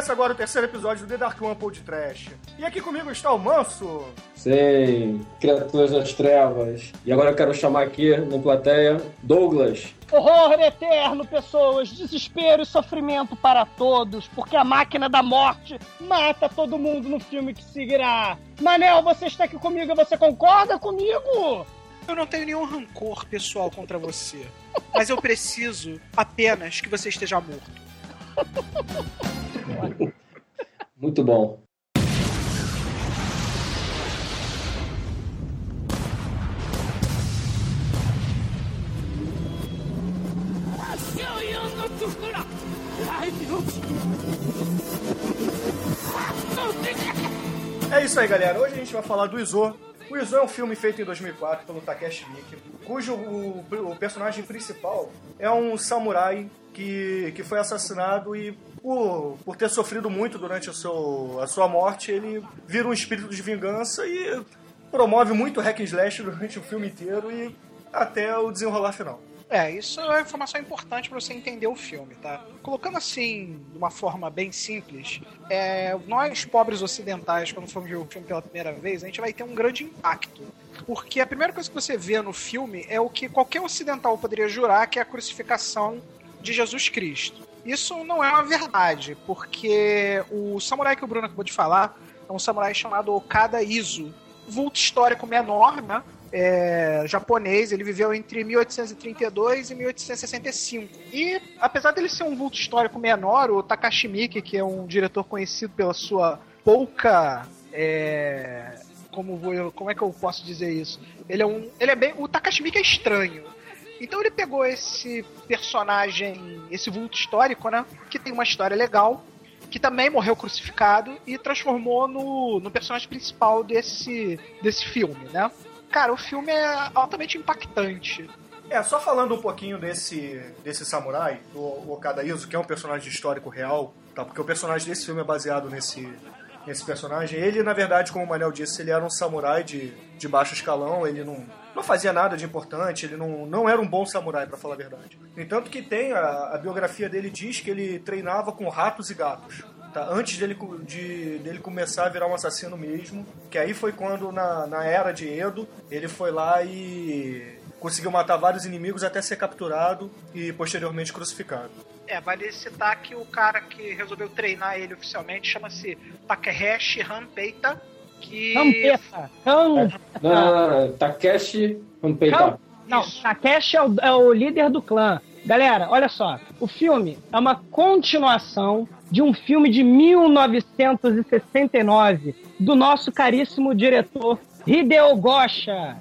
Começa agora o terceiro episódio do The Dark One Pod Trash. E aqui comigo está o Manso. Sim, criaturas das trevas. E agora eu quero chamar aqui na plateia Douglas. Horror eterno, pessoas, desespero e sofrimento para todos, porque a máquina da morte mata todo mundo no filme que seguirá. Manel, você está aqui comigo e você concorda comigo? Eu não tenho nenhum rancor pessoal contra você, mas eu preciso apenas que você esteja morto. Muito bom. É isso aí, galera. Hoje a gente vai falar do Izo. O Izo é um filme feito em 2004 pelo Takeshi Miike, cujo o, o personagem principal é um samurai que, que foi assassinado e por, por ter sofrido muito durante o seu, a sua morte, ele vira um espírito de vingança e promove muito hack and slash durante o filme inteiro e até o desenrolar final. É, isso é informação importante para você entender o filme, tá? Colocando assim, de uma forma bem simples, é, nós, pobres ocidentais, quando formos ver o filme pela primeira vez, a gente vai ter um grande impacto. Porque a primeira coisa que você vê no filme é o que qualquer ocidental poderia jurar, que é a crucificação de Jesus Cristo. Isso não é uma verdade, porque o samurai que o Bruno acabou de falar é um samurai chamado Okada Izu. Vulto histórico menor, né? É, japonês, ele viveu entre 1832 e 1865. E, apesar dele ser um vulto histórico menor, o Takashi Miike, que é um diretor conhecido pela sua pouca. É, como, vou, como é que eu posso dizer isso? Ele é um. Ele é bem. O Takashi Miike é estranho. Então ele pegou esse personagem, esse vulto histórico, né? Que tem uma história legal, que também morreu crucificado e transformou no, no personagem principal desse, desse filme, né? Cara, o filme é altamente impactante. É, só falando um pouquinho desse, desse samurai, o Okada Izu, que é um personagem histórico real, tá? Porque o personagem desse filme é baseado nesse, nesse personagem. Ele, na verdade, como o Manel disse, ele era um samurai de, de baixo escalão, ele não, não fazia nada de importante, ele não, não era um bom samurai, para falar a verdade. No entanto que tem, a, a biografia dele diz que ele treinava com ratos e gatos. Tá, antes dele, de, dele começar a virar um assassino mesmo, que aí foi quando, na, na era de Edo, ele foi lá e conseguiu matar vários inimigos até ser capturado e posteriormente crucificado. É, vale citar que o cara que resolveu treinar ele oficialmente chama-se Takeshi Hanpeita, que... Rampeita! Ram... Não, não, não. Takeshi Hanpeita. Não, Takeshi é o, é o líder do clã. Galera, olha só. O filme é uma continuação de um filme de 1969 do nosso caríssimo diretor Hideo Gosha,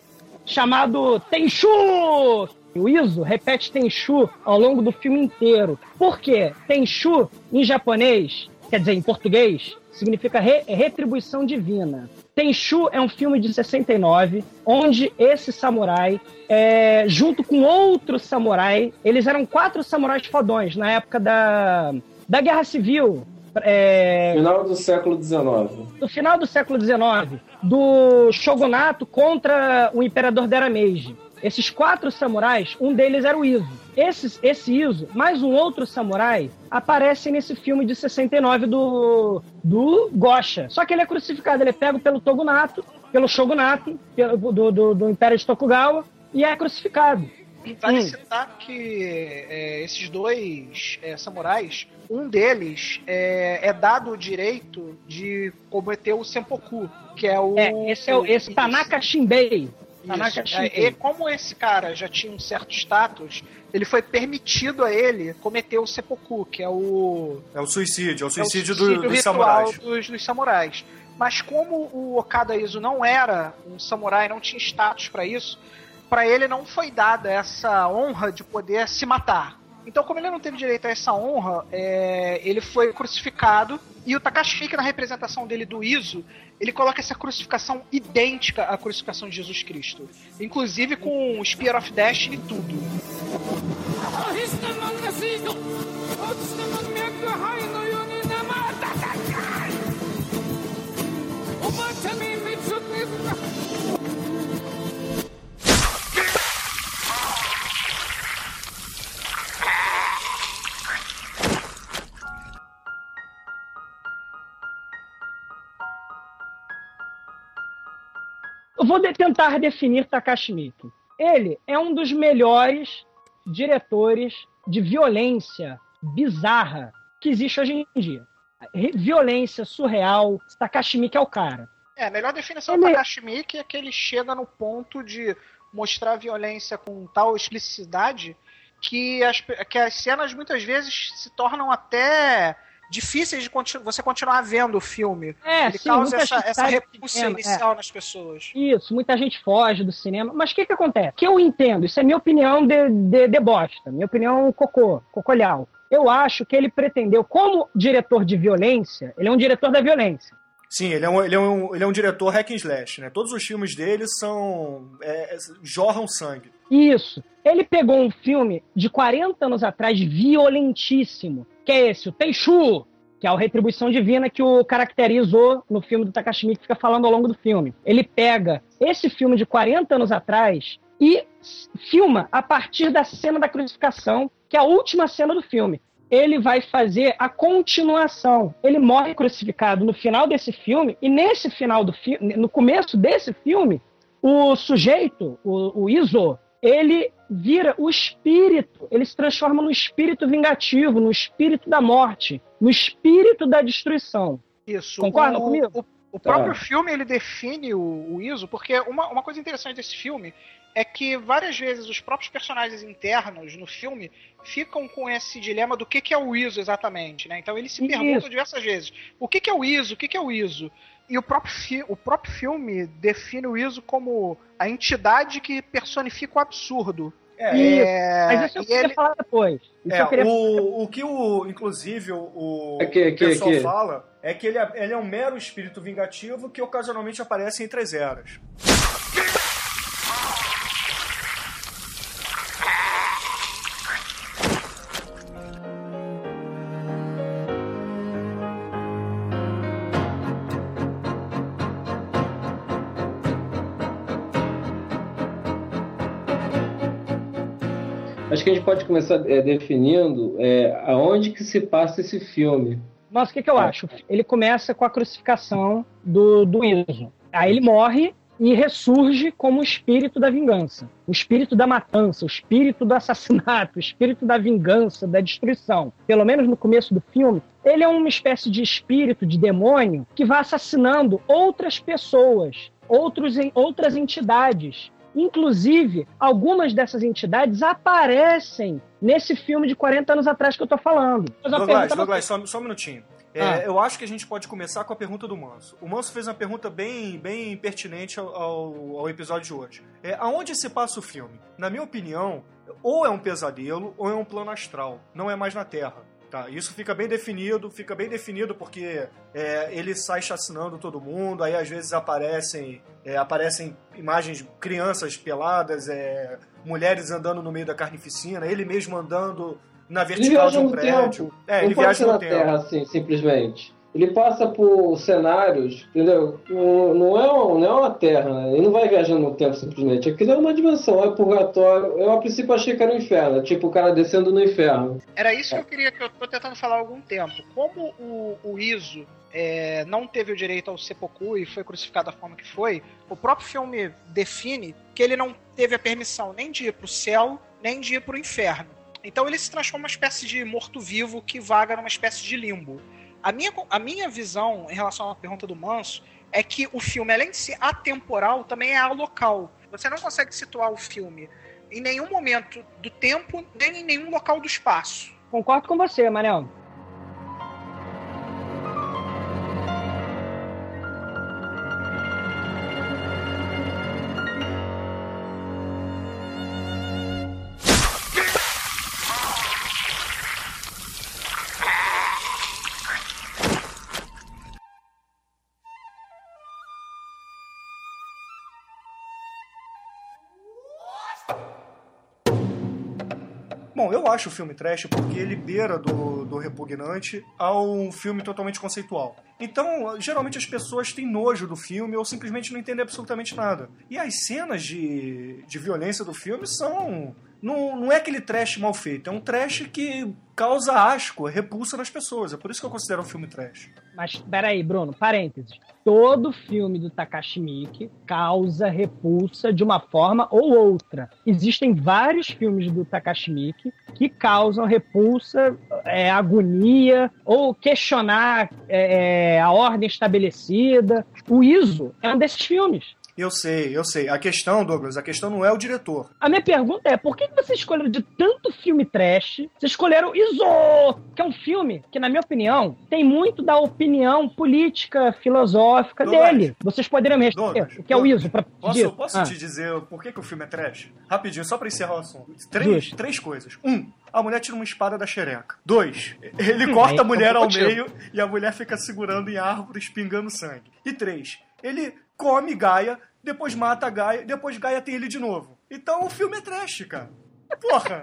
chamado Tenchu. O Iso repete Tenchu ao longo do filme inteiro. Por quê? Tenchu, em japonês, quer dizer, em português, significa re retribuição divina. Tenchu é um filme de 69, onde esse samurai, é, junto com outro samurai, eles eram quatro samurais fodões na época da, da Guerra Civil. É, Final do século XIX. do final do século XIX, do shogunato contra o imperador Dera Meiji. Esses quatro samurais, um deles era o Izo. Esse, esse Izo, mais um outro samurai, aparece nesse filme de 69 do, do Gosha. Só que ele é crucificado, ele é pego pelo Togunato, pelo Shogunato, pelo, do, do, do Império de Tokugawa, e é crucificado. Vale Hum. citar que é, esses dois é, samurais, um deles é, é dado o direito de cometer o Senpoku, que é o. É, esse é o esse Tanaka Shinbei. Tanaka Isso. É, Shinbei. e como esse cara já tinha um certo status, ele foi permitido a ele cometer o seppuku, que é o É o suicídio, é o é o suicídio, do- suicídio dos samurais. Dos, dos samurais. Mas como o Okada Izu não era um samurai, não tinha status pra isso, pra ele não foi dada essa honra de poder se matar. Então, como ele não teve direito a essa honra, é, ele foi crucificado. E o Takashi, que na representação dele do Iso, ele coloca essa crucificação idêntica à crucificação de Jesus Cristo. Inclusive com o Spear of Destiny e tudo. Vou de- tentar definir Takashi Miike. Ele é um dos melhores diretores de violência bizarra que existe hoje em dia. Violência surreal, Takashi Miike é o cara. É, a melhor definição Ele- do Takashi Miike é que ele chega no ponto de mostrar violência com tal explicidade que as, que as cenas muitas vezes se tornam até difíceis de continu- você continuar vendo o filme. É, ele sim, causa muita essa, gente essa repulsa cinema, é. inicial nas pessoas. Isso, muita gente foge do cinema. Mas o que, que acontece? Que eu entendo, isso é minha opinião de, de, de bosta, minha opinião cocô, cocolhau. Eu acho que ele pretendeu, como diretor de violência, ele é um diretor da violência. Sim, ele é um, ele é um, ele é um diretor hack and slash, né? Todos os filmes dele são. é, jorram sangue. Isso. Ele pegou um filme de 40 anos atrás, violentíssimo, que é esse, o Tenchu, que é o Retribuição Divina que o caracterizou no filme do Takashi Miike, que fica falando ao longo do filme. Ele pega esse filme de 40 anos atrás e filma a partir da cena da crucificação, que é a última cena do filme. Ele vai fazer a continuação. Ele morre crucificado no final desse filme, e nesse final do filme, no começo desse filme, o sujeito, o, o Iso, ele vira o espírito, ele se transforma no espírito vingativo, no espírito da morte, no espírito da destruição. Isso. Concorda o, comigo? O, o próprio Tá. filme ele define o, o ISO, porque uma, uma coisa interessante desse filme é que várias vezes os próprios personagens internos no filme ficam com esse dilema do que, que é o ISO exatamente, né? Então eles se Isso. perguntam diversas vezes: o que, que é o ISO? O que, que é o ISO? E o próprio, fi- o próprio filme define o ISO como a entidade que personifica o absurdo. É, Isso. É, Mas isso eu e queria ele- falar depois. Isso É, eu queria... o, o que o, inclusive, o, o Aqui, aqui, pessoal aqui. fala é que ele é, ele é um mero espírito vingativo que ocasionalmente aparece entre as eras. Acho que a gente pode começar é, definindo é, aonde que se passa esse filme. Nossa, o que, que eu acho? Ele começa com a crucificação do, do Iso. Aí ele morre e ressurge como o espírito da vingança. O espírito da matança, o espírito do assassinato, o espírito da vingança, da destruição. Pelo menos no começo do filme, ele é uma espécie de espírito, de demônio, que vai assassinando outras pessoas, outros, outras entidades. Inclusive, algumas dessas entidades aparecem nesse filme de 40 anos atrás que eu tô falando. Douglas, Douglas, só, só um minutinho. É, Ah. Eu acho que a gente pode começar com a pergunta do Manso. O Manso fez uma pergunta bem, bem pertinente ao, ao, ao episódio de hoje. É, aonde se passa o filme? Na minha opinião, ou é um pesadelo ou é um plano astral. Não é mais na Terra. Tá, isso fica bem definido, fica bem definido porque é, ele sai chacinando todo mundo, aí às vezes aparecem, é, aparecem imagens de crianças peladas, é, mulheres andando no meio da carnificina, ele mesmo andando na Ele vertical de um prédio. tempo. É, ele pode viaja no na tempo. Terra assim, simplesmente. Ele passa por cenários, entendeu? Não, é, uma, não é uma Terra, né? Ele não vai viajando no tempo simplesmente. Aquilo é uma dimensão, é purgatório. Eu a princípio achei que era o inferno, tipo o cara descendo no inferno. Era isso que eu queria, que eu tô tentando falar há algum tempo. Como o, o Iso é, não teve o direito ao seppuku e foi crucificado da forma que foi, o próprio filme define que ele não teve a permissão nem de ir pro céu, nem de ir pro inferno. Então ele se transforma numa espécie de morto-vivo que vaga numa espécie de limbo. A minha, a minha visão em relação à pergunta do Manso é que o filme, além de ser atemporal, também é alocal. Você não consegue situar o filme em nenhum momento do tempo, nem em nenhum local do espaço. Concordo com você, Manel. Eu acho o filme trash porque ele beira do, do repugnante a um filme totalmente conceitual. Então, geralmente as pessoas têm nojo do filme ou simplesmente não entendem absolutamente nada. E as cenas de, de violência do filme são não, não é aquele trash mal feito, é um trash que causa asco, repulsa nas pessoas. É por isso que eu considero um filme trash. Mas peraí, Bruno, parênteses. Todo filme do Takashi Miike causa repulsa de uma forma ou outra. Existem vários filmes do Takashi Miike que causam repulsa, é, agonia ou questionar é, a ordem estabelecida. O Iso é um desses filmes. Eu sei, eu sei. A questão, Douglas, a questão não é o diretor. A minha pergunta é: por que você escolheu de tanto filme trash? Vocês escolheram Iso, que é um filme que, na minha opinião, tem muito da opinião política, filosófica Douglas, dele. Vocês poderiam me responder Douglas, o que é o Iso? Pra Posso, posso Ah, te dizer por que, que o filme é trash? Rapidinho, só pra encerrar o assunto. Três, Justo. três coisas. Um, a mulher tira uma espada da xereca. Dois, ele corta aí a mulher ao meio e a mulher fica segurando em árvores, pingando sangue. E três, ele come Gaia, depois mata a Gaia, depois Gaia tem ele de novo. Então o filme é trash, cara. Porra!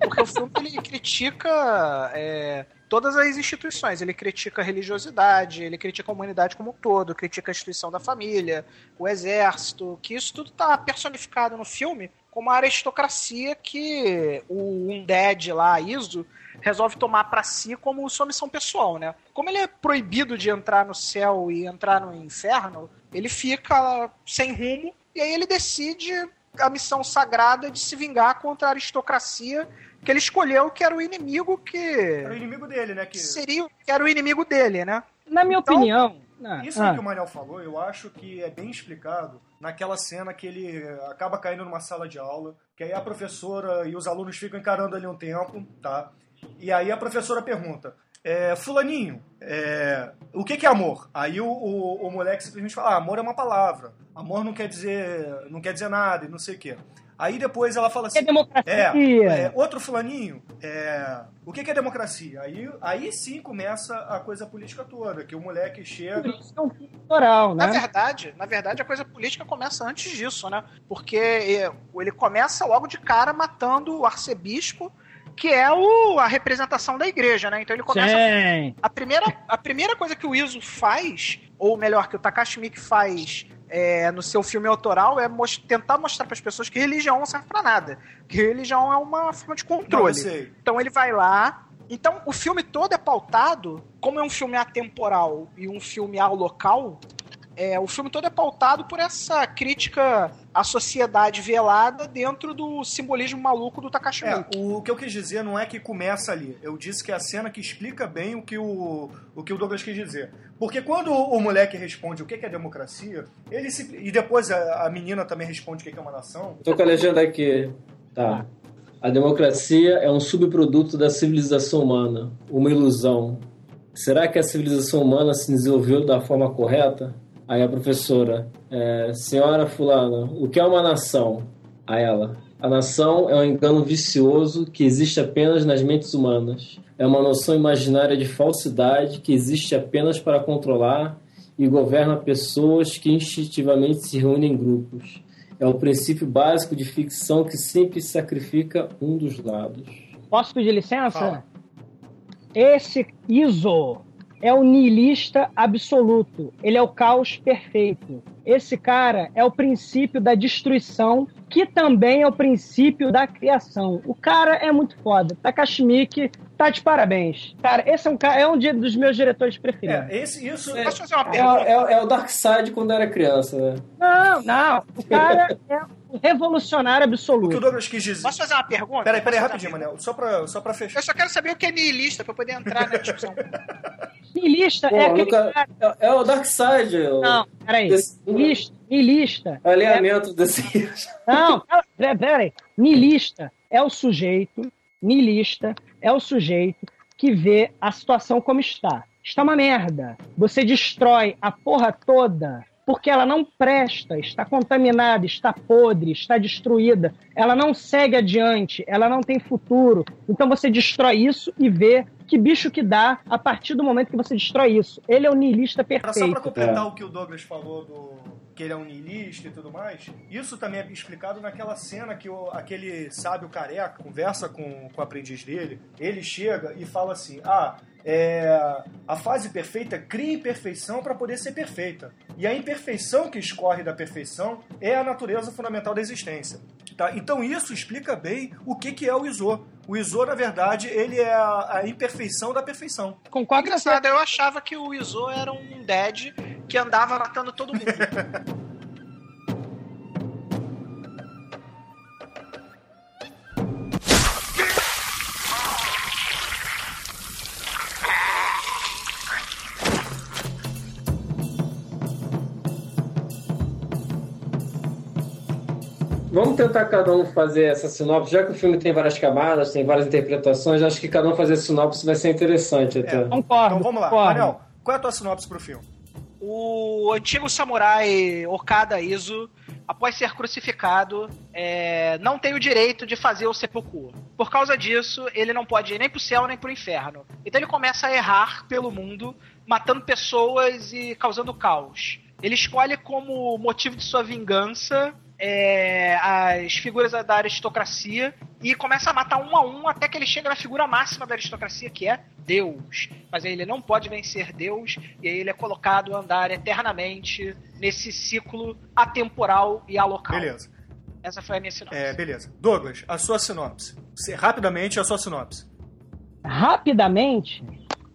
Porque o filme ele critica é, todas as instituições. Ele critica a religiosidade, ele critica a humanidade como um todo, critica a instituição da família, o exército, que isso tudo tá personificado no filme como a aristocracia que o Undead lá, Iso, resolve tomar pra si como sua missão pessoal, né? Como ele é proibido de entrar no céu e entrar no inferno, ele fica sem rumo e aí ele decide a missão sagrada de se vingar contra a aristocracia que ele escolheu que era o inimigo que Era o inimigo dele, né? Que... seria que era o inimigo dele, né? Na minha Então, opinião. ah, Isso aí ah, que o Manel falou, eu acho que é bem explicado naquela cena que ele acaba caindo numa sala de aula, que aí a professora e os alunos ficam encarando ali um tempo, tá? E aí a professora pergunta, é, fulaninho, é, o que, que é amor? Aí o, o, o moleque simplesmente fala, ah, amor é uma palavra, amor não quer dizer, não quer dizer nada e não sei o quê. Aí depois ela fala é assim, democracia. é, é, outro fulaninho, é, o que, que é democracia? Aí, aí sim começa a coisa política toda, que o moleque Por chega... isso é um filme autoral, Na né? verdade, na verdade a coisa política começa antes disso, né? Porque é, ele começa logo de cara matando o arcebispo, que é o, a representação da igreja, né? Então ele começa Sim. A primeira, a primeira coisa que o Iso faz, ou melhor, que o Takashi Miike faz é, no seu filme autoral, é mos- tentar mostrar para as pessoas que religião não serve para nada. Que religião é uma forma de Não, controle. sei. Então ele vai lá. Então o filme todo é pautado, como é um filme atemporal e um filme ao local, é, o filme todo é pautado por essa crítica à sociedade velada dentro do simbolismo maluco do Takashi É, o que eu quis dizer não é que começa ali. Eu disse que é a cena que explica bem o que o, o, que o Douglas quis dizer. Porque quando o, moleque responde o que é democracia, ele se, e depois a, a menina também responde o que que é uma nação, Tô com a legenda aqui. Tá. A democracia é um subproduto da civilização humana, uma ilusão. Será que a civilização humana se desenvolveu da forma correta? Aí a professora, é, senhora fulana, o que é uma nação? A ela, a nação é um engano vicioso que existe apenas nas mentes humanas. É uma noção imaginária de falsidade que existe apenas para controlar e governa pessoas que instintivamente se reúnem em grupos. É o princípio básico de ficção que sempre sacrifica um dos lados. Posso pedir licença? Fala. Esse Iso é o niilista absoluto. Ele é o caos perfeito. Esse cara é o princípio da destruição, que também é o princípio da criação. O cara é muito foda. Takashi Miike tá de parabéns. Cara, esse é um, é um dos meus diretores preferidos. é, esse, isso... Posso fazer uma É, pergunta? é- é o Darkseid quando era criança, né? Não, não. O cara é revolucionário O que o absoluto. Douglas quis dizer... Posso fazer uma pergunta? Peraí, peraí, rapidinho, Manel. Só pra, só pra fechar. Eu só quero saber o que é niilista pra poder entrar na discussão. Niilista Pô, é aquele nunca- cara... É, é o Darkseid. o- Não, peraí. Desse- Niilista, niilista alinhamento desse. Não, pera- pera- peraí. Nilista é o sujeito, nilista é o sujeito que vê a situação como está. Está uma merda. Você destrói a porra toda porque ela não presta, está contaminada, está podre, está destruída. Ela não segue adiante, ela não tem futuro. Então você destrói isso e vê que bicho que dá a partir do momento que você destrói isso. Ele é o niilista Era só perfeito. completar É. o que o Douglas falou do, que ele é um niilista e tudo mais. Isso também é explicado naquela cena que o, aquele sábio careca conversa com, com o aprendiz dele. Ele chega e fala assim: Ah, é, a fase perfeita cria imperfeição para poder ser perfeita. E a imperfeição que escorre da perfeição é a natureza fundamental da existência. Tá? Então isso explica bem o que, que é o Iso. O Iso, na verdade, ele é a, a imperfeição da perfeição. Concordo. Engraçado, eu achava que o Izo era um dead que andava matando todo mundo. Vamos tentar cada um fazer essa sinopse, já que o filme tem várias camadas, tem várias interpretações, acho que cada um fazer sinopse vai ser interessante até. Concordo. Então vamos lá. concordo. Qual é a tua sinopse pro filme? O antigo samurai Okada Izo, após ser crucificado, é, não tem o direito de fazer o seppuku. Por causa disso, ele não pode ir nem pro céu nem pro inferno. Então ele começa a errar pelo mundo, matando pessoas e causando caos. Ele escolhe como motivo de sua vingança é, as figuras da aristocracia e começa a matar um a um até que ele chega na figura máxima da aristocracia, que é Deus. Mas aí ele não pode vencer Deus e aí ele é colocado a andar eternamente nesse ciclo atemporal e alocal. Beleza. Essa foi a minha sinopse. É, beleza. Douglas, a sua sinopse. Se- Rapidamente, a sua sinopse. Rapidamente,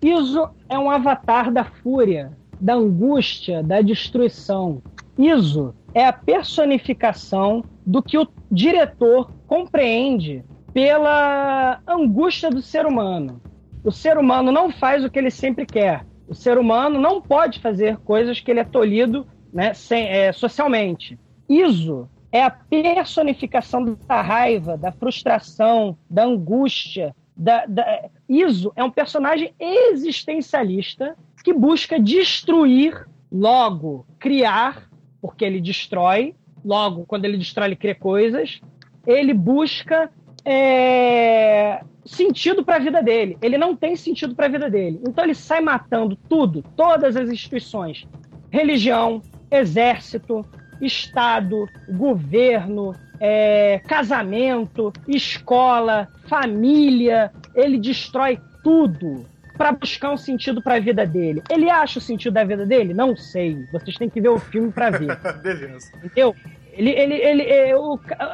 Iso é um avatar da fúria, da angústia, da destruição. Iso é a personificação do que o diretor compreende pela angústia do ser humano. O ser humano não faz o que ele sempre quer. O ser humano não pode fazer coisas que ele é tolhido né, sem- é, socialmente. Iso é a personificação da raiva, da frustração, da angústia. Da, da... Iso é um personagem existencialista que busca destruir, logo criar, porque ele destrói, logo, quando ele destrói, ele cria coisas. Ele busca é, sentido para a vida dele. Ele não tem sentido para a vida dele. Então ele sai matando tudo, todas as instituições: religião, exército, Estado, governo, é, casamento, escola, família. Ele destrói tudo para buscar um sentido para a vida dele. Ele acha o sentido da vida dele? Não sei. Vocês têm que ver o filme para ver. beleza. Entendeu? Ele, ele, ele é,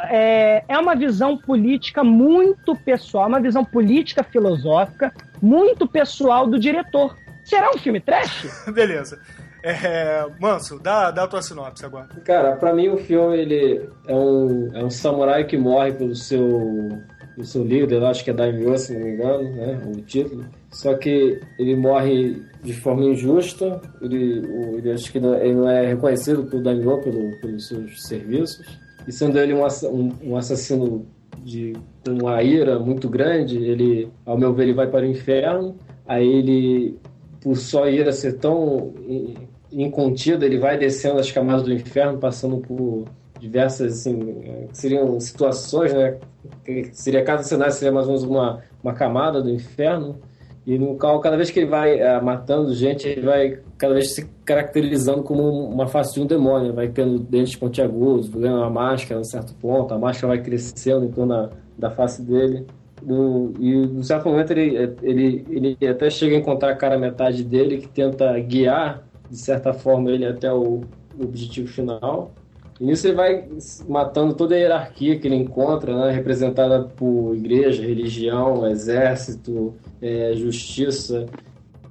é, é uma visão política muito pessoal, uma visão política filosófica muito pessoal do diretor. Será um filme trash? Beleza. É, Manso, dá, dá a tua sinopse agora. Cara, pra mim o filme ele é um, é um samurai que morre pelo seu, pelo seu líder, acho que é Daimyo, se não me engano, né, o título. Só que ele morre de forma injusta, ele, o- ele acho que não, ele não é reconhecido pelo Daimyo pelo, pelos seus serviços. E sendo ele um, um, um assassino de uma ira muito grande, ele, ao meu ver, ele vai para o inferno. Aí ele, por só ira ser tão in- incontida, ele vai descendo as camadas do inferno, passando por diversas, assim, eh, seriam situações, né? Que seria cada cenário seria mais ou menos uma, uma camada do inferno. E no qual, cada vez que ele vai eh, matando gente, ele vai cada vez se caracterizando como uma face de um demônio. Vai tendo dentes pontiagudos, ganhando uma máscara a um certo ponto, a máscara vai crescendo em torno da, da face dele. No, e num certo momento ele, ele, ele até chega a encontrar a cara metade dele que tenta guiar, de certa forma, ele até o objetivo final. E nisso ele vai matando toda a hierarquia que ele encontra, né, representada por igreja, religião, exército, é, justiça.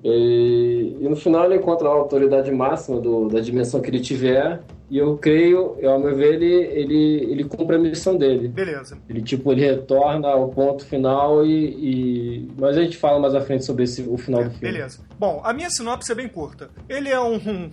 E, e no final ele encontra a autoridade máxima do, da dimensão que ele tiver. E eu creio, eu, ao meu ver, ele, ele, ele cumpre a missão dele. Beleza. Ele tipo ele retorna ao ponto final e, e- mas a gente fala mais à frente sobre esse, o final do filme. Beleza. Bom, a minha sinopse é bem curta. Ele é um,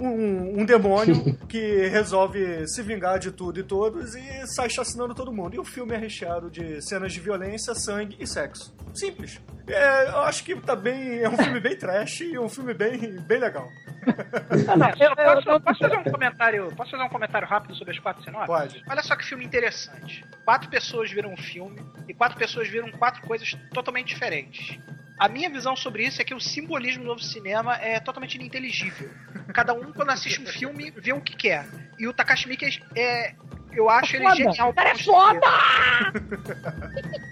um, um, um demônio que resolve se vingar de tudo e todos e sai chacinando todo mundo. E o filme é recheado de cenas de violência, sangue e sexo. Simples. É, eu acho que tá bem. É um filme bem trash e um filme bem, bem legal. Eu posso, posso fazer um comentário, posso fazer um comentário rápido sobre as quatro sinopses? Pode. Olha só que filme interessante. Quatro pessoas viram um filme e quatro pessoas viram quatro coisas totalmente diferentes. A minha visão sobre isso é que o simbolismo do novo cinema é totalmente ininteligível. Cada um, quando assiste um filme, vê o que quer. E o Takashi Miike é. Eu acho ele Foda. genial. O cara é foda!「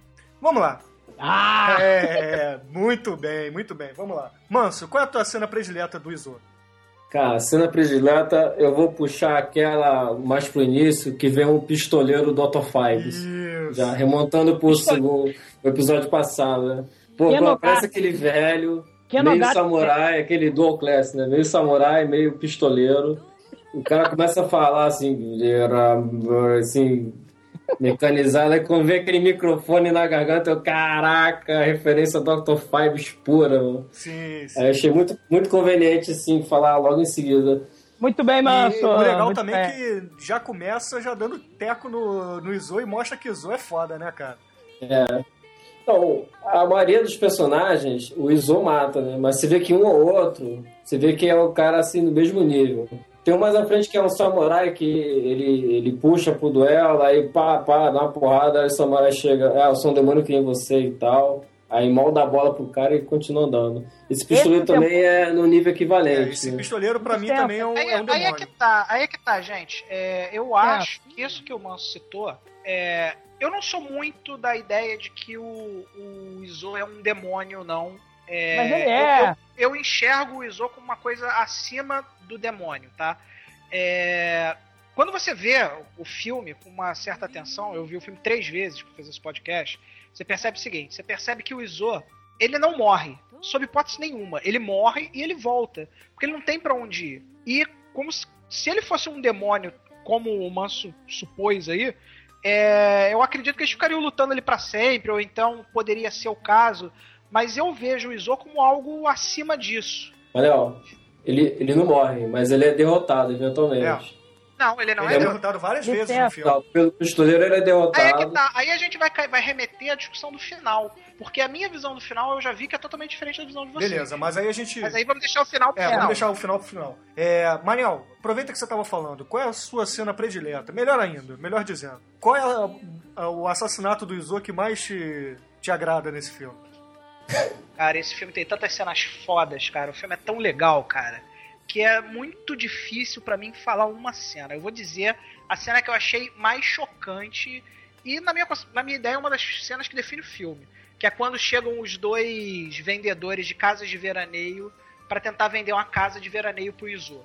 Vamos lá. Ah! É, muito bem, muito bem. Vamos lá. Manso, qual é a tua cena predileta do Iso? Cara, cena predileta, eu vou puxar aquela mais pro início, que vem um pistoleiro do Otto Fives. Isso. Já remontando pro segundo o episódio passado, né? Pô, Que parece aquele velho, Que meio samurai, aquele dual class, né? Meio samurai, meio pistoleiro. O cara começa a falar assim, era, assim, mecanizado, aí quando vê aquele microfone na garganta, eu, caraca, referência ao Dr. Fives pura, mano. Sim, sim. Aí eu achei muito, muito conveniente, assim, falar logo em seguida. Muito bem, E Manso. o legal muito também é que já começa já dando teco no, no Izo e mostra que Izo é foda, né, cara? Então, a maioria dos personagens, o Izo mata, né? Mas você vê que um ou outro, você vê que é o cara assim no mesmo nível. Tem um mais à frente que é um samurai que ele, ele puxa pro duelo, aí pá, pá, dá uma porrada, aí o samurai chega, ah, eu sou um demônio que nem você e tal. Aí molda a bola pro cara e continua andando. Esse pistoleiro Esse também é no nível É, equivalente. esse né? pistoleiro, pra mim, Certo. também é um, Aí, é um aí é que tá, aí é que tá, gente. É, eu acho que isso que o Manso citou, é, eu não sou muito da ideia de que o, o Izo é um demônio, não. É, Mas ele eu- é. Eu, eu enxergo o Izo como uma coisa acima do demônio, tá? É, quando você vê o filme com uma certa atenção, eu vi o filme três vezes para fazer esse podcast, você percebe o seguinte: você percebe que o Izo ele não morre, sob hipótese nenhuma. Ele morre e ele volta, porque ele não tem pra onde ir. E como se, se ele fosse um demônio, como o Manso supôs aí, é, eu acredito que eles ficariam lutando ali pra sempre, ou então poderia ser o caso. Mas eu vejo o Izo como algo acima disso. Olha, ó, ele, ele não morre, mas ele é derrotado eventualmente. Não, ele não Ele é. é Ele é derrotado várias Ele vezes é- no filme. Não, pelo pistoleiro ele é Aí é que derrotado. tá. Aí a gente vai, vai remeter à discussão do final. Porque a minha visão do final eu já vi que é totalmente diferente da visão de vocês. Beleza, mas aí a gente. Mas aí vamos deixar o final pro É, final. vamos deixar o final pro final. É, Maniel, aproveita que você estava falando. Qual é a sua cena predileta? Melhor ainda, melhor dizendo. Qual é a- a- o assassinato do Izo que mais te, te agrada nesse filme? Cara, esse filme tem tantas cenas fodas, cara. O filme é tão legal, cara, que é muito difícil pra mim falar uma cena. Eu vou dizer a cena que eu achei mais chocante e na minha, na minha ideia é uma das cenas que define o filme, que é quando chegam os dois vendedores de casas de veraneio pra tentar vender uma casa de veraneio pro Izo.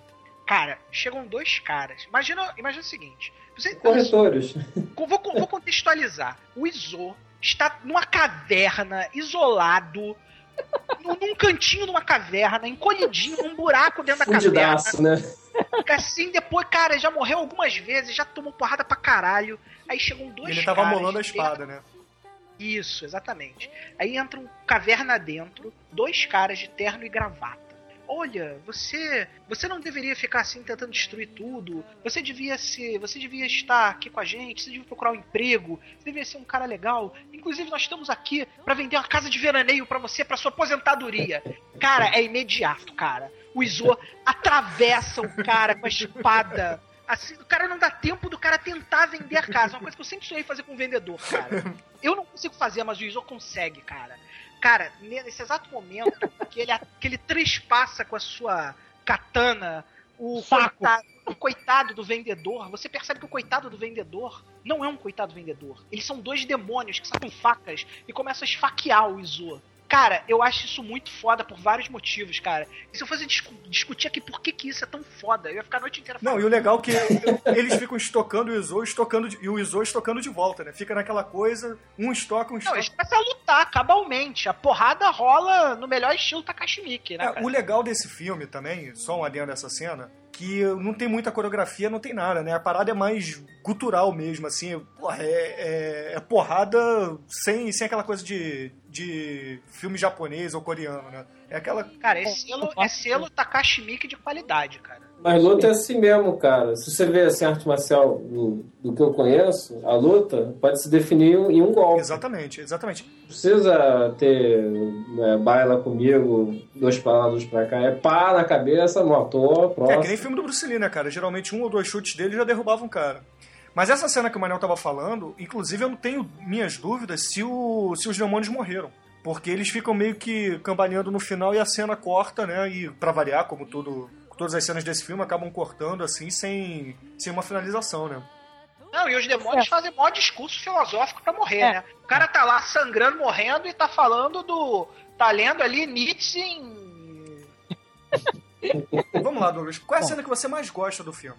Cara, chegam dois caras. Imagina, imagina o seguinte. Você, Corretores. Vou, vou contextualizar. O Izo está numa caverna, isolado, num, cantinho de uma caverna, encolhidinho, num buraco dentro da caverna. Fundidaço, né? Assim, depois, cara, já morreu algumas vezes, já tomou porrada pra caralho. Aí chegam dois Ele tava caras molando a espada, né? Isso, exatamente. Aí entra um caverna dentro, dois caras de terno e gravata. Olha, você, você não deveria ficar assim tentando destruir tudo. Você devia ser, você devia estar aqui com a gente, você devia procurar um emprego, você devia ser um cara legal. Inclusive nós estamos aqui pra vender uma casa de veraneio pra você para sua aposentadoria. Cara, é imediato, cara. O Izo atravessa o cara com a espada. Assim, o cara não dá tempo do cara tentar vender a casa. Uma coisa que eu sempre sonhei fazer com um vendedor, cara. Eu não consigo fazer, mas o Izo consegue, cara. Cara, nesse exato momento que ele, que ele trespassa com a sua katana o coitado, o coitado do vendedor, você percebe que o coitado do vendedor não é um coitado vendedor. Eles são dois demônios que sacam facas e começam a esfaquear o Izo. Cara, eu acho isso muito foda por vários motivos, cara. E se eu fosse discu discutir aqui por que, que isso é tão foda, eu ia ficar a noite inteira Não, falando. e o legal é que eles ficam estocando o Izo estocando de- e o Izo estocando de volta, né? Fica naquela coisa, um estoca, um Não, estoca. eles começam a lutar cabalmente. A porrada rola no melhor estilo Takashi Miike, né, É, o legal desse filme também, só um adendo dessa cena, que não tem muita coreografia, não tem nada, né? A parada é mais gutural mesmo, assim. Porra, é, é- é porrada sem, sem aquela coisa de, de filme japonês ou coreano, né? É aquela. Cara, é selo, é selo Takashi Miike de qualidade, cara. Mas luta é assim mesmo, cara. Se você vê assim, arte marcial do, do que eu conheço, a luta pode se definir em um golpe. Exatamente, exatamente. Não precisa ter é, baila comigo, dois dois pra cá. É pá na cabeça, motor, É próximo. que nem filme do Bruce Lee, né, cara? Geralmente um ou dois chutes dele já derrubavam um cara. Mas essa cena que o Manel tava falando, inclusive eu não tenho minhas dúvidas se, o, se os demônios morreram. Porque eles ficam meio que cambaleando no final e a cena corta, né? E pra variar, como tudo, todas as cenas desse filme acabam cortando assim, sem, sem uma finalização, né? Não, e os demônios fazem maior discurso filosófico pra morrer, É. né? O cara tá lá sangrando, morrendo e tá falando do. tá lendo ali Nietzsche em. Vamos lá, Douglas. Qual é a cena que você mais gosta do filme?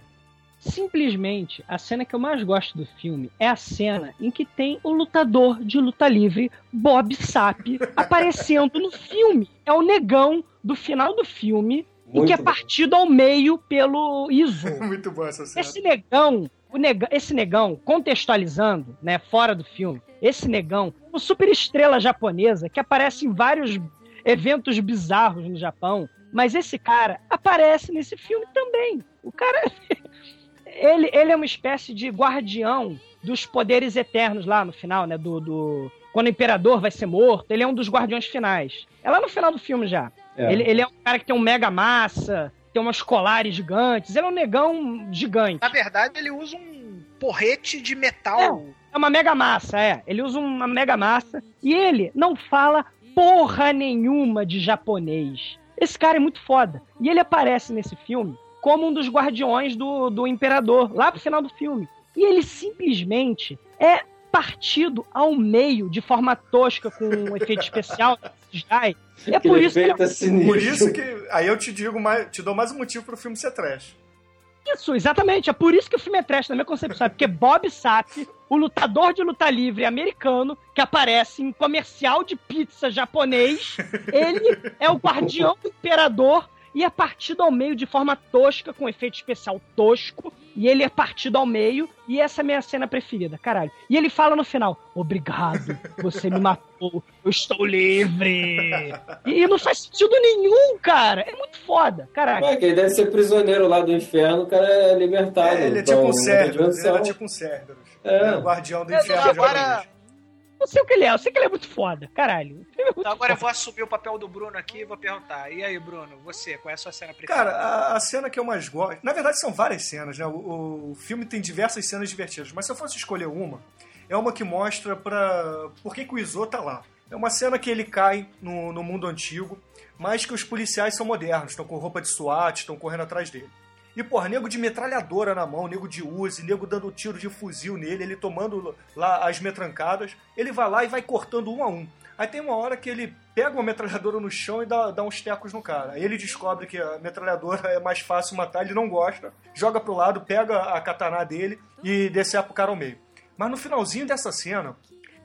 Simplesmente, a cena que eu mais gosto do filme é a cena em que tem o lutador de luta livre, Bob Sapp, aparecendo no filme. É o negão do final do filme, Muito que é bom. partido ao meio pelo Izo. Muito boa essa cena. Esse negão, nega- esse negão, contextualizando, né, fora do filme, esse negão, uma super estrela japonesa que aparece em vários eventos bizarros no Japão, mas esse cara aparece nesse filme também. O cara, ele, ele é uma espécie de guardião dos poderes eternos lá no final, né, do, do quando o imperador vai ser morto, ele é um dos guardiões finais. É lá no final do filme já. É. Ele, ele é um cara que tem um mega massa, tem umas colares gigantes, ele é um negão gigante. Na verdade, ele usa um porrete de metal. É uma mega massa, é. Ele usa uma mega massa e ele não fala porra nenhuma de japonês. Esse cara é muito foda. E ele aparece nesse filme como um dos guardiões do, do imperador, lá pro final do filme. E ele simplesmente é partido ao meio de forma tosca com um efeito especial. CGI. E é por isso que é. Por isso que. Aí eu te digo mais. Te dou mais um motivo pro filme ser trash. Isso, exatamente. É por isso que o filme é trash, na minha concepção. É porque Bob Sapp, o lutador de luta livre americano, que aparece em comercial de pizza japonês, ele é o guardião do imperador e é partido ao meio de forma tosca, com efeito especial tosco. E ele é partido ao meio, e essa é a minha cena preferida, caralho. E ele fala no final: Obrigado, você me matou, eu estou livre. E, e não faz sentido nenhum, cara. É muito foda, caralho. É, que ele deve ser prisioneiro lá do inferno, o cara é libertado. É, ele é então, tipo um Cerberus. Ele dimensão. era tipo um Cerberus. É. Ele era o guardião do inferno agora-. Não sei o que ele é, eu sei que ele é muito foda, caralho. É muito Então agora eu foda. vou assumir o papel do Bruno aqui e vou perguntar. E aí, Bruno, você, qual é a sua cena preferida? Cara, a, a cena que eu mais gosto. Na verdade, são várias cenas, né? O, o filme tem diversas cenas divertidas, mas se eu fosse escolher uma, é uma que mostra pra. por que, que o Izo tá lá. É uma cena que ele cai no, no mundo antigo, mas que os policiais são modernos, estão com roupa de SWAT, estão correndo atrás dele. E, porra, nego de metralhadora na mão, nego de Uzi, nego dando tiro de fuzil nele, ele tomando lá as metrancadas. Ele vai lá e vai cortando um a um. Aí tem uma hora que ele pega uma metralhadora no chão e dá, dá uns tecos no cara. Aí ele descobre que a metralhadora é mais fácil matar, ele não gosta, joga pro lado, pega a katana dele e decepa o cara ao meio. Mas no finalzinho dessa cena,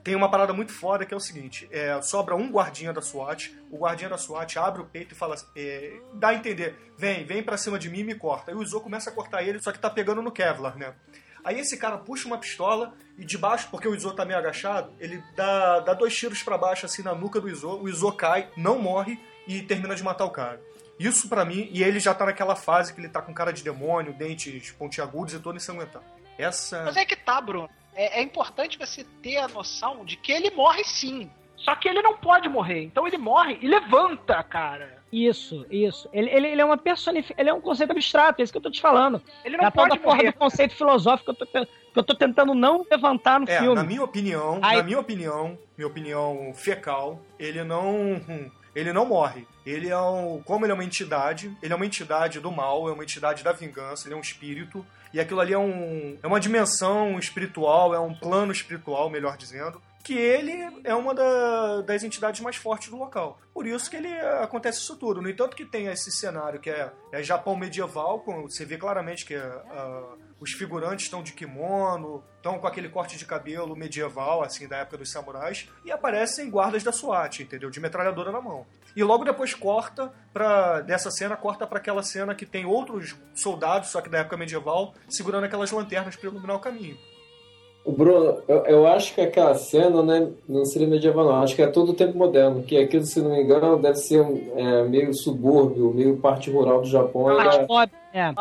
tem uma parada muito foda que é o seguinte: é, sobra um guardinha da SWAT, o guardinha da SWAT abre o peito e fala, é, dá a entender, vem, vem pra cima de mim e me corta. Aí o Izo começa a cortar ele, só que tá pegando no Kevlar, né? Aí esse cara puxa uma pistola e de baixo, porque o Izo tá meio agachado, ele dá, dá dois tiros pra baixo assim na nuca do Izo, o Izo cai, não morre e termina de matar o cara. Isso pra mim, e ele já tá naquela fase que ele tá com cara de demônio, dentes pontiagudos e todo ensanguentado. Essa. Mas é que tá, Bruno. É, é importante você ter a noção de que ele morre sim. Só que ele não pode morrer. Então ele morre e levanta, cara. Isso, isso. Ele, ele, ele é uma personificação. Ele é um conceito abstrato, é isso que eu tô te falando. Ele É não tal pode da porra morrer. do conceito filosófico que eu tô, que eu tô tentando não levantar no É, filme. na minha opinião, Ai. na minha opinião, minha opinião fecal, ele não ele não morre. Ele é um, como ele é uma entidade, ele é uma entidade do mal, é uma entidade da vingança, ele é um espírito, e aquilo ali é um é uma dimensão espiritual, é um plano espiritual, melhor dizendo, que ele é uma da- das entidades mais fortes do local. Por isso que ele eh, acontece isso tudo. No entanto que tem esse cenário que é, é Japão medieval, você vê claramente que ah, os figurantes estão de kimono, estão com aquele corte de cabelo medieval, assim, da época dos samurais, e aparecem guardas da SWAT, entendeu? De metralhadora na mão. E logo depois corta pra. dessa cena, corta pra aquela cena que tem outros soldados, só que da época medieval, segurando aquelas lanternas para iluminar o caminho. O Bruno, eu, eu acho que aquela cena né, não seria medieval, não. Acho que é todo o tempo moderno. Que aquilo, se não me engano, deve ser um, é, meio subúrbio, meio parte rural do Japão. Mais Ainda... pobre. É.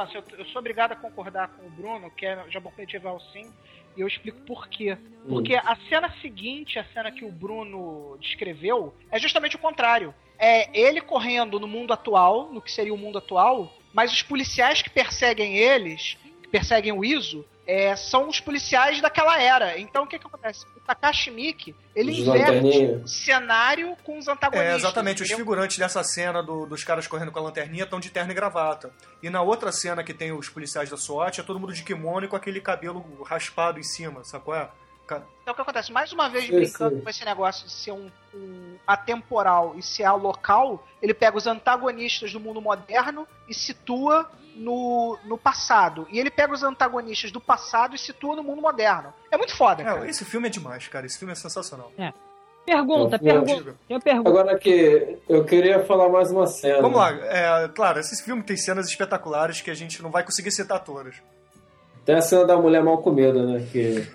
Nossa, eu, eu sou obrigado a concordar com o Bruno, que é Japão medieval sim, e eu explico por quê. Porque a cena seguinte, a cena que o Bruno descreveu, é justamente o contrário. É ele correndo no mundo atual, no que seria o mundo atual, mas os policiais que perseguem eles, que perseguem o Iso, é, são os policiais daquela era. Então o que, que acontece? O Takashi Miike, ele Os inverte o cenário com os antagonistas. É, exatamente. Os entendeu? figurantes dessa cena do- dos caras correndo com a lanterninha estão de terno e gravata. E na outra cena que tem os policiais da SWAT, é todo mundo de kimono e com aquele cabelo raspado em cima, sabe qual é? Ca- Então o que acontece? Mais uma vez Sim, brincando sim. com esse negócio de ser um, um atemporal e ser local, ele pega os antagonistas do mundo moderno e situa no, no passado. E ele pega os antagonistas do passado e situa no mundo moderno. É muito foda, É, cara. esse filme é demais, cara. Esse filme é sensacional. Pergunta, Eu- pergunta. Pergunta. Agora que eu queria falar mais uma cena. Vamos lá. É, claro, esse filme tem cenas espetaculares que a gente não vai conseguir citar todas. Tem a cena da mulher mal comida, né? Que...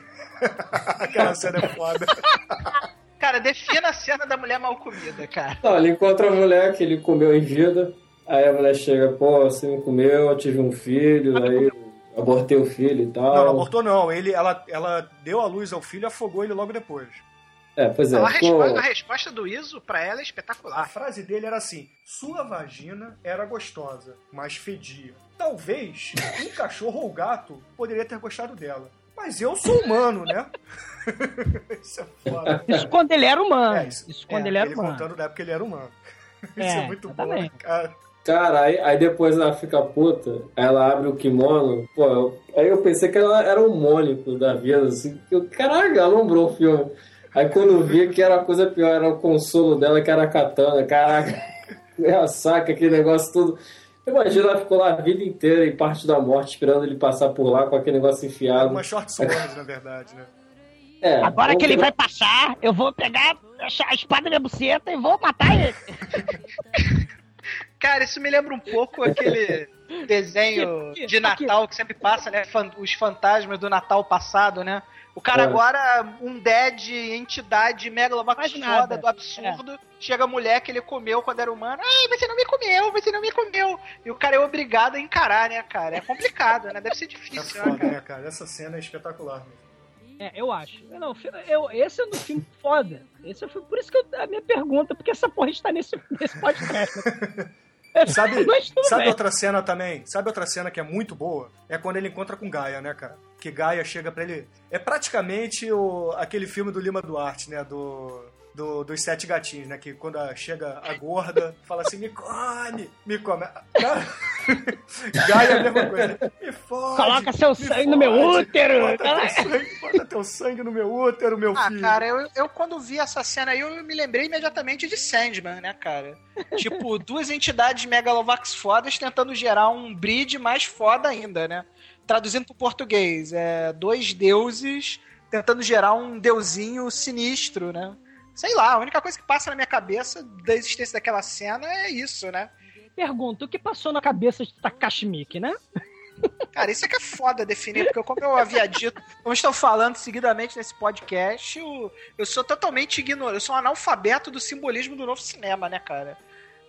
Aquela cena é foda. Cara, defina a cena da mulher mal comida, cara. Não, ele encontra a mulher que ele comeu em vida. Aí a mulher chega, pô, você me comeu, eu tive um filho, aí abortei o filho e tal. Não, não abortou não. Ele, ela, ela deu a luz ao filho e afogou ele logo depois. É, pois é. a, ficou- resposta, a resposta do Iso pra ela é A espetacular. frase dele era assim: Sua vagina era gostosa, mas fedia. Talvez um cachorro ou gato poderia ter gostado dela. Mas eu sou humano, né? Isso é foda. Isso quando ele era humano. É, isso, isso- quando é, ele era Ele humano. contando da época que ele era humano. Isso É, é muito bom, exatamente. cara. Cara, aí, aí depois ela fica puta, aí ela abre o kimono, pô, eu- aí eu pensei que ela era um mônico da vida, assim, que eu, caraca, alombrou o filme. Aí quando eu vi que era a coisa pior, era o consolo dela, que era a katana, caraca, ela saca aquele negócio tudo. Imagina, ela ficou lá a vida inteira em parte da morte, esperando ele passar por lá com aquele negócio enfiado. uma short sword, na verdade, né? É, Agora que ele pegar- vai passar, eu vou pegar a espada da minha buceta e vou matar ele. Cara, isso me lembra um pouco aquele desenho de. Natal que sempre passa, né? Os fantasmas do Natal passado, né? O cara É. agora, um dead, entidade megalovax foda do absurdo, chega a mulher que ele comeu quando era humano. Ai, você não me comeu, você não me comeu. E o cara é obrigado a encarar, né, cara? É complicado, né? Deve ser É difícil, né, foda, cara? né, cara? Essa cena é espetacular. mesmo. É, eu acho. Não, eu, esse é um filme foda. Esse é o filme- por isso que eu, a minha pergunta, porque essa porra está nesse, nesse podcast. Sabe, sabe bem. outra cena também? Sabe outra cena que é muito boa? É quando ele encontra com Gaia, né, cara? Que Gaia chega pra ele. É praticamente o, aquele filme do Lima Duarte, né? Do, do- dos Sete Gatinhos, né? Que quando chega a gorda, fala assim: me come, me come. Gaia é a mesma coisa. Me fode. Coloca seu me sangue no meu útero. Bota teu, sangue, bota teu sangue no meu útero, meu Ah, filho. cara, eu, eu quando vi essa cena aí, eu me lembrei imediatamente de Sandman, né, cara? tipo, duas entidades megalovax fodas tentando gerar um breed mais foda ainda, né? Traduzindo pro português, é dois deuses tentando gerar um deusinho sinistro, né? Sei lá, a única coisa que passa na minha cabeça da existência daquela cena é isso, né? Pergunta, o que passou na cabeça de Takashi Miike, né? Cara, isso é que é foda definir, porque como eu havia dito, como estou falando seguidamente nesse podcast, eu, eu sou totalmente ignorante, eu sou um analfabeto do simbolismo do novo cinema, né, cara?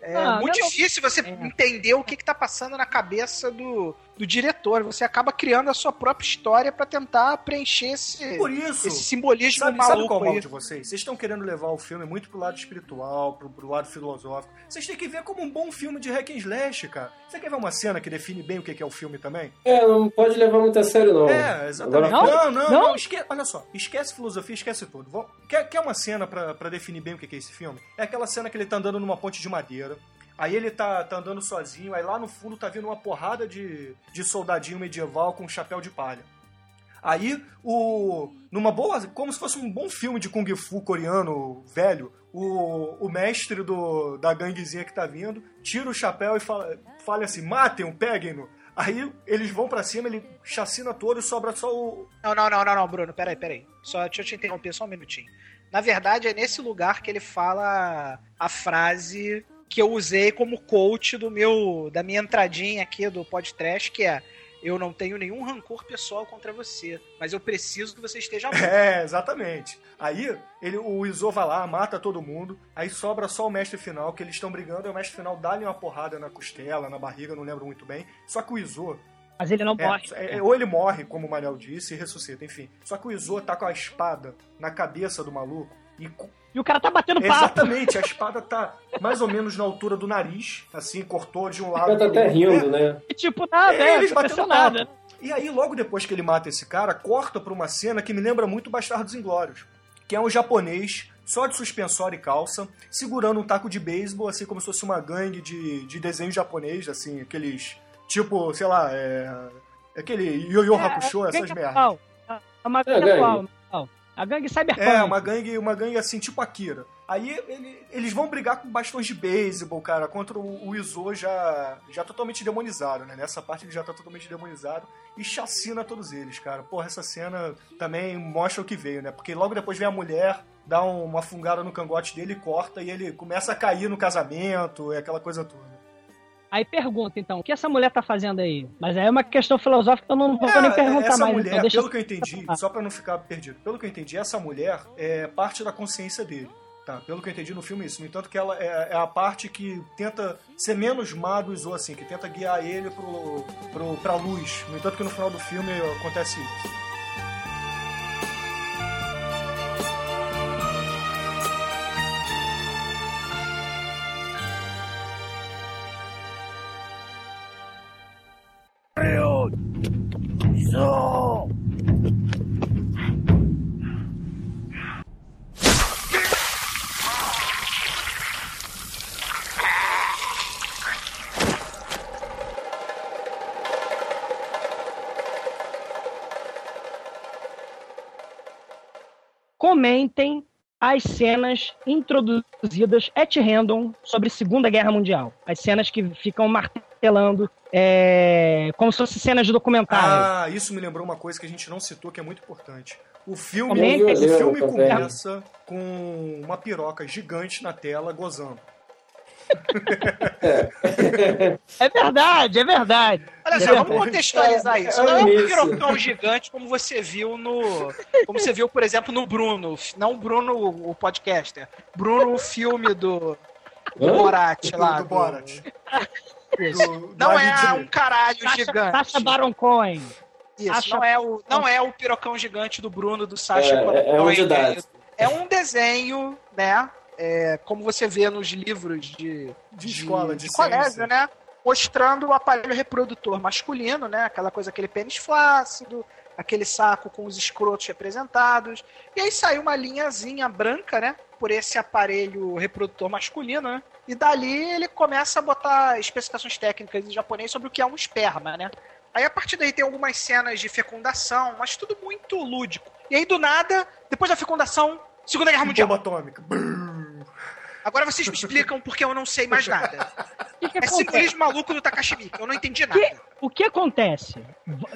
É Ah, muito difícil você É. entender o que, que tá passando na cabeça do, do diretor. Você acaba criando a sua própria história pra tentar preencher esse, Por isso. esse simbolismo Sabe, maluco sabe qual é o mal de vocês? Vocês estão querendo levar o filme muito pro lado espiritual, pro, pro lado filosófico. Vocês têm que ver como um bom filme de hack and slash, cara. Você quer ver uma cena que define bem o que é o filme também? É, não pode levar muito a sério, não. É, exatamente. Agora, Não? não, não, Não? não. esque- Olha só, esquece filosofia, esquece tudo. Quer, quer uma cena pra, pra definir bem o que que é esse filme? É aquela cena que ele tá andando numa ponte de madeira. Aí ele tá, tá andando sozinho, aí lá no fundo tá vindo uma porrada de, de soldadinho medieval com um chapéu de palha. Aí, o numa boa, como se fosse um bom filme de kung fu coreano velho, o, o mestre do, da ganguezinha que tá vindo tira o chapéu e fala, fala assim: matem-o, peguem-no. Aí eles vão pra cima, ele chacina todo e sobra só o. Não, não, não, não, não, Bruno, peraí, peraí. Só, deixa eu te interromper só um minutinho. Na verdade, é nesse lugar que ele fala a frase que eu usei como coach do meu da minha entradinha aqui do podcast, que é eu não tenho nenhum rancor pessoal contra você, mas eu preciso que você esteja bom. É, exatamente. Aí ele, o Izo vai lá, mata todo mundo, aí sobra só o mestre final, que eles estão brigando, e o mestre final dá-lhe uma porrada na costela, na barriga, não lembro muito bem. Só que o Izo, Mas ele não é, morre. é, ou ele morre, como o Manel disse, e ressuscita, enfim. Só que o Izo tá com a espada na cabeça do maluco e E o cara tá batendo papo. Exatamente, a espada tá mais ou menos na altura do nariz, assim, cortou de um lado. Ela tá até rindo, né? E tipo, nada, É, é, eles não batendo nada. papo. E aí, logo depois que ele mata esse cara, corta pra uma cena que me lembra muito Bastardos Inglórios. Que é um japonês, só de suspensório e calça, segurando um taco de beisebol, assim como se fosse uma gangue de, de desenho japonês, assim, aqueles. Tipo, sei lá, é. Aquele Yo-Yo É, Hakusho, a essas merdas. É uma É, gangue. atual. A gangue Cyberpunk. É, uma gangue, uma gangue assim, tipo Akira. Aí ele- eles vão brigar com bastões de beisebol, cara, contra o, o Izo já, já totalmente demonizado, né? Nessa parte ele já tá totalmente demonizado e chacina todos eles, cara. Porra, essa cena também mostra o que veio, né? Porque logo depois vem a mulher, dá um- uma fungada no cangote dele, corta e ele começa a cair no casamento, é aquela coisa toda. Aí pergunta, então, o que essa mulher tá fazendo aí? Mas aí é uma questão filosófica, eu não vou É, nem perguntar essa mais. mulher, então, deixa pelo que eu entendi, só pra não ficar perdido, pelo que eu entendi, essa mulher é parte da consciência dele. Tá, pelo que eu entendi no filme isso. No entanto, que ela é, é a parte que tenta ser menos má do Izo, assim, que tenta guiar ele pro, pro, pra luz. No entanto, que no final do filme acontece isso. Comentem as cenas introduzidas et random sobre Segunda Guerra Mundial. As cenas que ficam martelando é, como se fossem cenas de documentário. Ah, isso me lembrou uma coisa que a gente não citou que é muito importante. O filme, o filme começa com uma piroca gigante na tela gozando. É verdade, é verdade. Olha só, vamos contextualizar É, isso. Não é um pirocão gigante como você viu no. Como você viu, por exemplo, no Bruno. Não o Bruno, o podcaster. Bruno, o filme do, do? Borat lá. do Borat. Isso. Do- do Não é um caralho Sasha, gigante. Sasha Baron Cohen. Isso, Sasha- não é, o, não é o pirocão gigante do Bruno, do Sacha É, Baron é, é um Cohen. É um desenho, né? É, como você vê nos livros de, De escola, de colégio, ciência. né? Mostrando o aparelho reprodutor masculino, né? Aquela coisa, aquele pênis flácido, aquele saco com os escrotos representados. E aí saiu uma linhazinha branca, né? Por esse aparelho reprodutor masculino, né? E dali ele começa a botar especificações técnicas em japonês sobre o que é um esperma, né? Aí a partir daí tem algumas cenas de fecundação, mas tudo muito lúdico. E aí do nada, depois da fecundação, Segunda Guerra Mundial. Bomba atômica. Agora vocês me explicam porque eu não sei mais nada. Que, que É simbolismo maluco do Takashi Miike, eu não entendi nada. Que- O que acontece?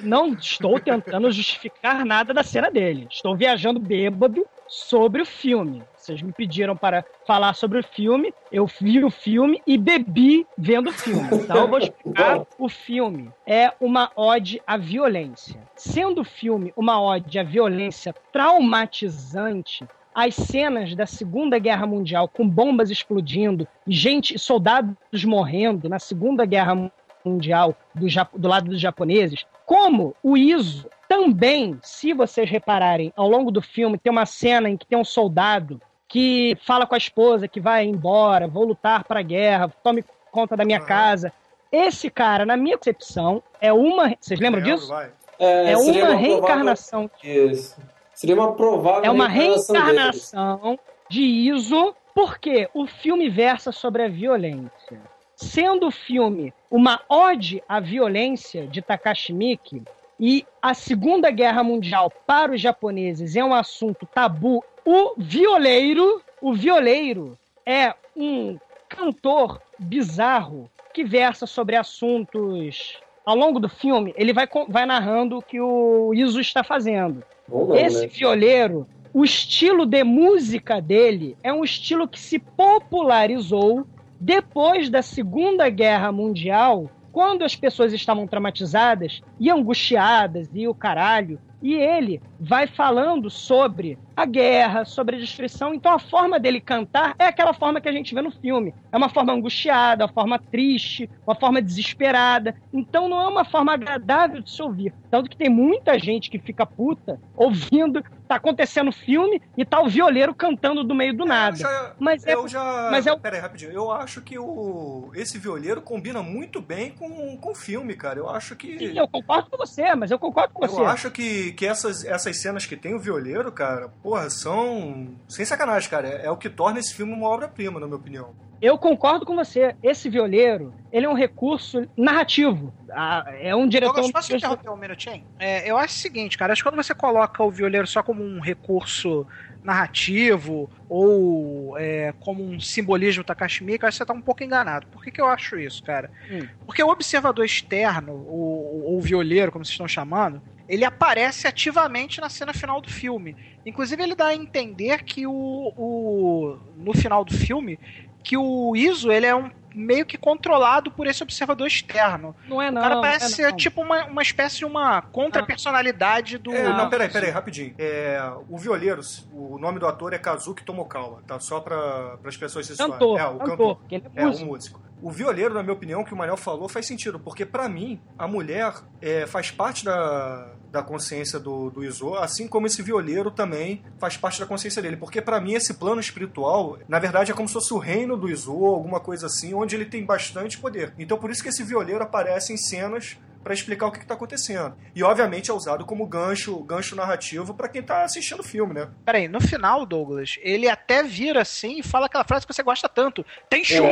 Não estou tentando justificar nada da cena dele. Estou viajando bêbado sobre o filme. Vocês me pediram para falar sobre o filme, eu vi o filme e bebi vendo o filme. Então eu vou explicar o filme. É uma ode à violência. Sendo o filme uma ode à violência traumatizante, as cenas da Segunda Guerra Mundial com bombas explodindo, e gente, soldados morrendo na Segunda Guerra Mundial do, do lado dos japoneses, como o Iso também, se vocês repararem, ao longo do filme tem uma cena em que tem um soldado que fala com a esposa que vai embora, vou lutar para a guerra, tome conta da minha Aham. casa. Esse cara, na minha concepção, é uma. Vocês lembram Lembro, disso? vai. É seria uma provável- reencarnação Isso. Seria uma provável é uma reencarnação deles. de Iso, porque o filme versa sobre a violência. Sendo o filme uma ode à violência de Takashi Miike, e a Segunda Guerra Mundial para os japoneses é um assunto tabu, o violeiro, o violeiro é um cantor bizarro que versa sobre assuntos. Ao longo do filme, ele vai, vai narrando o que o Iso está fazendo. Não, Esse né? violeiro, o estilo de música dele é um estilo que se popularizou depois da Segunda Guerra Mundial, quando as pessoas estavam traumatizadas e angustiadas e o caralho. E ele vai falando sobre a guerra, sobre a destruição. Então a forma dele cantar é aquela forma que a gente vê no filme. É uma forma angustiada, uma forma triste, uma forma desesperada. Então não é uma forma agradável de se ouvir. Tanto que tem muita gente que fica puta ouvindo, tá acontecendo filme e tá o violeiro cantando do meio do nada. Eu já, Mas é eu já. mas é Pera aí, rapidinho. Eu acho que o, esse violeiro combina muito bem com, com o filme, cara. Eu acho que. Sim, eu concordo com você, mas eu concordo com você. Eu acho que, que essas, essas cenas que tem o violeiro, cara, porra, são. Sem sacanagem, cara. É, é o que torna esse filme uma obra-prima, na minha opinião. Eu concordo com você. Esse violeiro, ele é um recurso narrativo. Ah, É um diretor. Douglas, posso te interromper um minutinho? É, eu acho o seguinte, cara. Acho que quando você coloca o violeiro só como um recurso narrativo ou é, como um simbolismo Takashi Miike, eu acho que você tá um pouco enganado. Por que, que eu acho isso, cara? Hum. Porque o observador externo, ou, ou o violeiro, como vocês estão chamando, ele aparece ativamente na cena final do filme. Inclusive, ele dá a entender que o, o no final do filme, que o Iso ele é um meio que controlado por esse observador externo. Não é, não. O cara não parece é, ser não. tipo uma, uma espécie de uma contra-personalidade do. É, não, peraí, peraí, rapidinho. É, o violeiro, o nome do ator é Kazuki Tomokawa, tá? Só pra, as pessoas se situarem. Cantor, É, o cantor, cantor. é É, o músico. O violeiro, na minha opinião, que o Manel falou, faz sentido, porque pra mim, a mulher é, faz parte da, da consciência do, do Izo, assim como esse violeiro também faz parte da consciência dele. Porque pra mim, esse plano espiritual, na verdade, é como se fosse o reino do Izo, alguma coisa assim, onde ele tem bastante poder. Então, por isso que esse violeiro aparece em cenas pra explicar o que, que tá acontecendo. E, obviamente, é usado como gancho, gancho narrativo pra quem tá assistindo o filme, né? Peraí, no final, Douglas, ele até vira assim e fala aquela frase que você gosta tanto. Tem show!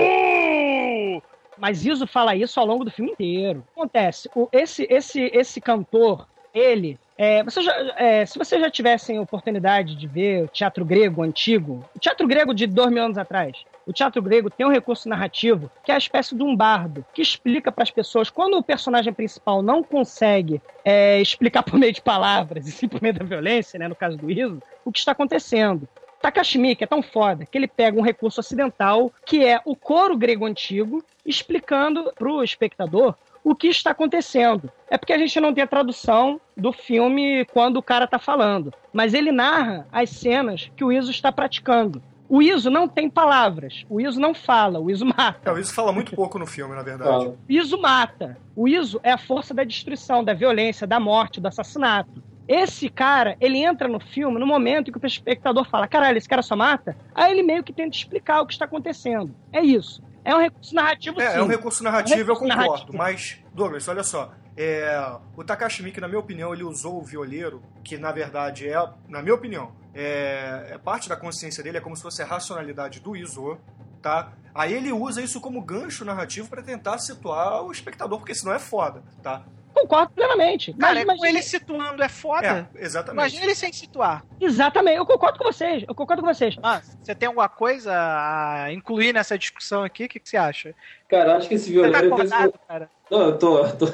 Mas Iso fala isso ao longo do filme inteiro. Acontece, o- esse, esse, esse cantor, ele. é, você já- é, se vocês já tivessem oportunidade de ver o teatro grego antigo, o teatro grego de dois mil anos atrás, o teatro grego tem um recurso narrativo que é a espécie de um bardo, que explica para as pessoas, quando o personagem principal não consegue é, explicar por meio de palavras e sim por meio da violência, né, no caso do Iso, o que está acontecendo. Takashi Miike é tão foda que ele pega um recurso ocidental, que é o coro grego antigo, explicando pro espectador o que está acontecendo. É porque a gente não tem a tradução do filme quando o cara tá falando, mas ele narra as cenas que o Iso está praticando. O Iso não tem palavras, o Iso não fala, o Iso mata. É, isso fala muito pouco no filme, na verdade. Fala. O Iso mata. O Iso é a força da destruição, da violência, da morte, do assassinato. Esse cara, ele entra no filme no momento em que o espectador fala: caralho, esse cara só mata? Aí ele meio que tenta explicar o que está acontecendo. É isso. É um recurso narrativo, É, sim. é um recurso narrativo, É um recurso eu concordo. narrativo. Mas, Douglas, olha só. é, o Takashi Miike, na minha opinião, ele usou o violeiro, que na verdade é, na minha opinião, é, é parte da consciência dele, é como se fosse a racionalidade do Izo, tá? Aí ele usa isso como gancho narrativo pra tentar situar o espectador, porque senão é foda, tá? Concordo plenamente. Cara, mas, com mas- ele situando é foda. É, exatamente. Imagina ele sem situar. Exatamente, eu concordo com vocês. Eu concordo com vocês. Ah, você tem alguma coisa a incluir nessa discussão aqui? O que, que você acha? Cara, acho que esse tá violeiro fez um... acordado, cara? Não, eu tô, eu tô...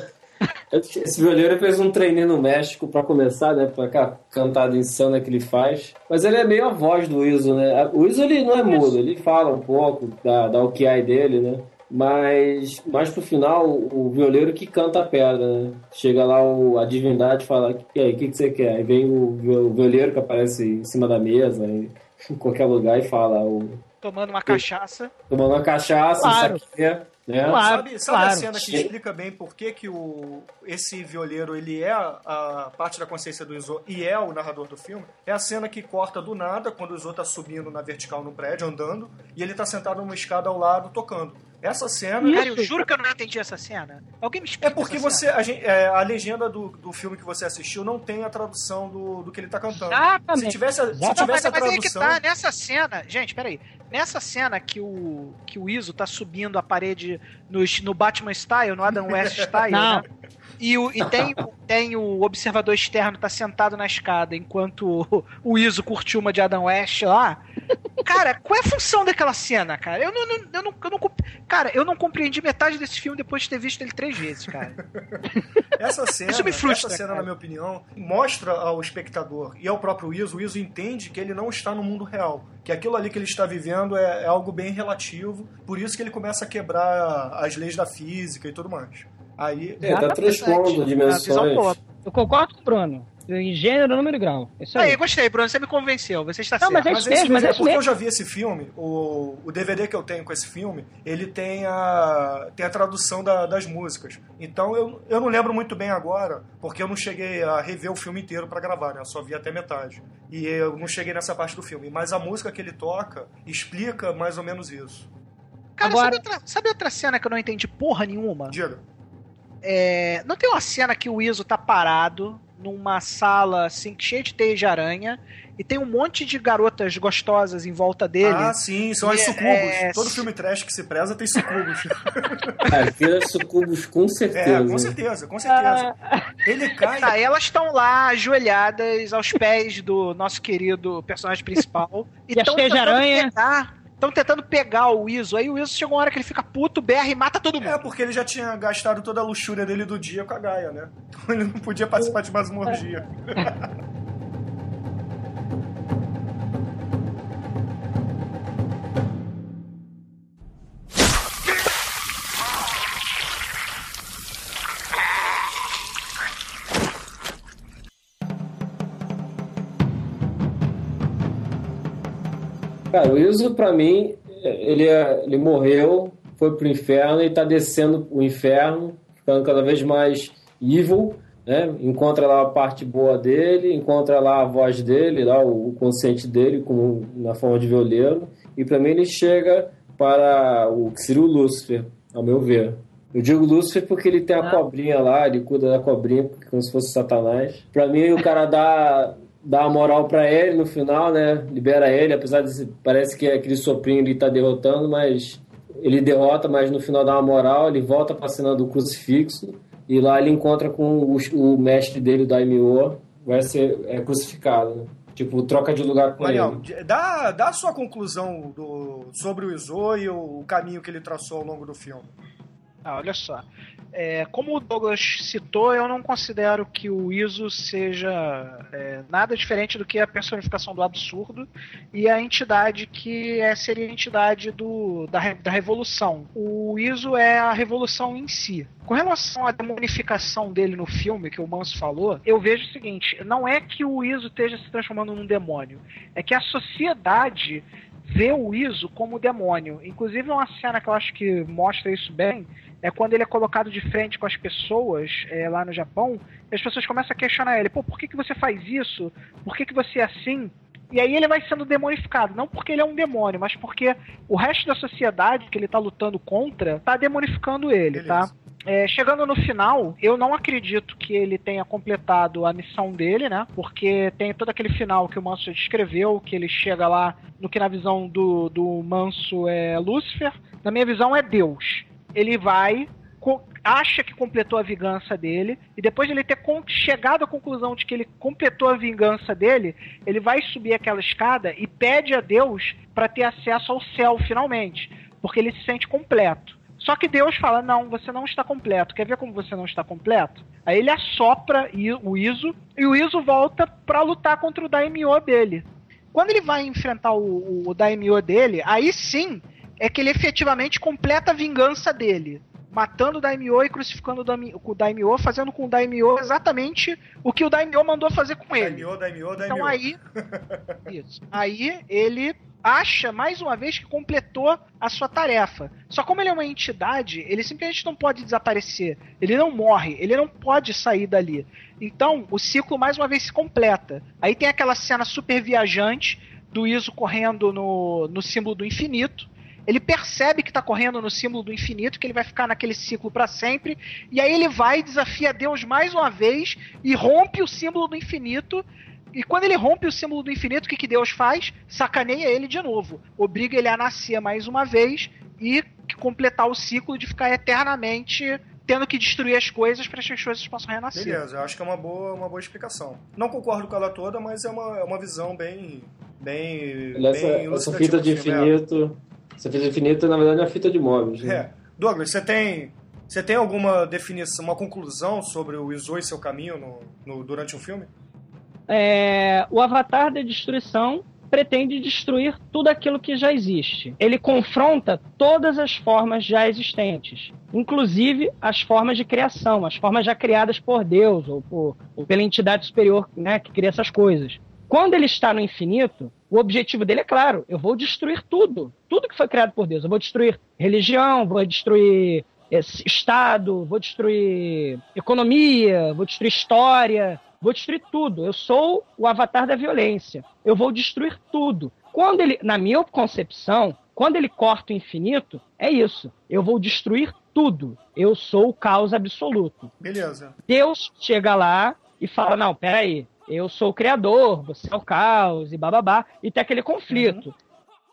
Esse violeiro fez um treininho no México pra começar, né? Pra cá, cantada insana que ele faz. Mas ele é meio a voz do Iso, né? O Iso ele não é mudo, ele fala um pouco da, da Okiai dele, né? Mas mais pro final, o violeiro que canta a pedra, né? Chega lá o, a divindade e fala, e aí, o que, que você quer? Aí vem o, o violeiro que aparece em cima da mesa, em qualquer lugar, e fala, o, Tomando uma cachaça. tomando uma cachaça, Claro. isso aqui, né? Claro, sabe sabe a claro. cena que explica bem por que, que o, esse violeiro ele é a, a parte da consciência do Izo e é o narrador do filme? É a cena que corta do nada, quando o Izo tá subindo na vertical no prédio, andando, e ele tá sentado numa escada ao lado, tocando. Essa cena... Cara, eu juro que eu não entendi essa cena. Alguém me explica É porque essa você a, gente- é, a legenda do, do filme que você assistiu não tem a tradução do, do que ele tá cantando. Exatamente. Se tivesse, se. Não, mas, tivesse a mas aí que tradução... tá, nessa cena, gente, peraí. Nessa cena que o, que o Iso tá subindo a parede no, no Batman Style, no Adam West Style, Não. né? E, o, e tem, o- tem o observador externo tá sentado na escada enquanto o, o Iso curtiu uma de Adam West lá. Cara, qual é a função daquela cena, cara? Eu não, não- eu não, eu não cara, eu não compreendi metade desse filme depois de ter visto ele três vezes, cara. Essa cena, Isso me frustra, essa cena cara. na minha opinião, mostra ao espectador e ao próprio Iso, o Iso entende que ele não está no mundo real, que aquilo ali que ele está vivendo é, é algo bem relativo, por isso que ele começa a quebrar as leis da física e tudo mais. Aí, É, tá transpondo dimensões. Eu concordo com o Bruno. Em gênero, número e grau. Isso aí. Aí, gostei, Bruno, você me convenceu, você está Não, certo. mas é Mas isso esse mesmo, mas é isso porque eu mesmo. já vi esse filme, o, o DVD que eu tenho com esse filme, ele tem a, tem a tradução da- das músicas. Então eu, eu não lembro muito bem agora, porque eu não cheguei a rever o filme inteiro pra gravar, né? Eu só vi até metade. E eu não cheguei nessa parte do filme. Mas a música que ele toca explica mais ou menos isso. Cara, Agora- sabe, outra, sabe outra cena que eu não entendi porra nenhuma? Diga. É, não tem uma cena que o Iso tá parado numa sala assim, cheia de teia de aranha e tem um monte de garotas gostosas em volta dele. Ah, sim, são as E, sucubos. é, Todo filme trash que se preza tem sucubos. Ah, Aquilo é sucubos com é, certeza. com certeza, com certeza. Ele cai. Tá, elas estão lá ajoelhadas aos pés do nosso querido personagem principal E as tão teias de tentando aranha? pegar- Estão tentando pegar o Iso. Aí o Iso chega uma hora que ele fica puto, berra e mata todo mundo. É, porque ele já tinha gastado toda a luxúria dele do dia com a Gaia, né? Então ele não podia participar de mais uma orgia. Cara, o Iso, pra mim, ele, é- ele morreu, foi pro inferno e tá descendo o inferno, ficando cada vez mais evil, né? Encontra lá a parte boa dele, encontra lá a voz dele, lá o, o consciente dele, como na forma de violeiro. E pra mim ele chega para o que seria o Lúcifer, ao meu ver. Eu digo Lúcifer porque ele tem a Ah. cobrinha lá, ele cuida da cobrinha como se fosse Satanás. Pra mim o cara dá, dá a moral pra ele no final, né? Libera ele, apesar de se- parece que aquele soprinho ele tá derrotando, mas ele derrota, mas no final dá uma moral, ele volta pra cena do crucifixo e lá ele encontra com o, o mestre dele, o Daimyo, vai ser é, crucificado, né? Tipo, troca de lugar com Mariel, ele. dá, dá a sua conclusão do, sobre o Izo e o, o caminho que ele traçou ao longo do filme. Ah, olha só. É, como o Douglas citou, eu não considero que o ISO seja é, nada diferente do que a personificação do absurdo e a entidade que é, seria a entidade do, da, da revolução. O ISO é a revolução em si. Com relação à demonificação dele no filme, que o Manso falou, eu vejo o seguinte: não é que o ISO esteja se transformando num demônio, é que a sociedade vê o ISO como demônio. Inclusive, uma cena que eu acho que mostra isso bem é quando ele é colocado de frente com as pessoas é, lá no Japão, e as pessoas começam a questionar ele: pô, por que, que você faz isso? Por que, que você é assim? E aí ele vai sendo demonificado, não porque ele é um demônio, mas porque o resto da sociedade que ele tá lutando contra tá demonificando ele, Beleza. tá? É, chegando no final, eu não acredito que ele tenha completado a missão dele, né? Porque tem todo aquele final que o Manso descreveu, que ele chega lá no que na visão do, do Manso é Lúcifer. Na minha visão é Deus. Ele vai, acha que completou a vingança dele, e depois de ele ter chegado à conclusão de que ele completou a vingança dele, ele vai subir aquela escada e pede a Deus para ter acesso ao céu finalmente, porque ele se sente completo. Só que Deus fala: não, você não está completo. Quer ver como você não está completo? Aí ele assopra o Iso e o Iso volta para lutar contra o Daimyo dele. Quando ele vai enfrentar o, o Daimyo dele, aí sim é que ele efetivamente completa a vingança dele. Matando o Daimyo e crucificando o Daimyo, fazendo com o Daimyo exatamente o que o Daimyo mandou fazer com ele. Daimyo, Daimyo, Daimyo. Então aí. Isso. Aí ele acha mais uma vez que completou a sua tarefa. Só como ele é uma entidade, ele simplesmente não pode desaparecer. Ele não morre, ele não pode sair dali. Então, o ciclo mais uma vez se completa. Aí tem aquela cena super viajante do Iso correndo no, no símbolo do infinito. Ele percebe que tá correndo no símbolo do infinito, que ele vai ficar naquele ciclo para sempre, e aí ele vai desafia Deus mais uma vez e rompe o símbolo do infinito e quando ele rompe o símbolo do infinito, o que, que Deus faz? Sacaneia ele de novo. Obriga ele a nascer mais uma vez e completar o ciclo de ficar eternamente tendo que destruir as coisas para que as coisas possam renascer. Beleza, eu acho que é uma boa, uma boa explicação. Não concordo com ela toda, mas é uma, é uma visão bem. bem. Essa, bem essa fita do de filme, é. infinito. Essa fita de infinito, na verdade, é uma fita de móveis. Né? É. Douglas, você tem. Você tem alguma definição, uma conclusão sobre o Izo e seu caminho no, no- durante um filme? É, o Avatar da Destruição pretende destruir tudo aquilo que já existe. Ele confronta todas as formas já existentes, inclusive as formas de criação, as formas já criadas por Deus ou, por- ou pela entidade superior né, que cria essas coisas. Quando ele está no infinito, o objetivo dele é claro: eu vou destruir tudo, tudo que foi criado por Deus. Eu vou destruir religião, vou destruir esse Estado, vou destruir economia, vou destruir história, vou destruir tudo. Eu sou o avatar da violência. Eu vou destruir tudo. Quando ele, na minha concepção, quando ele corta o infinito, é isso. Eu vou destruir tudo. Eu sou o caos absoluto. Beleza. Deus chega lá e fala: Não, peraí, eu sou o criador, você é o caos, e bababá, e tem aquele conflito.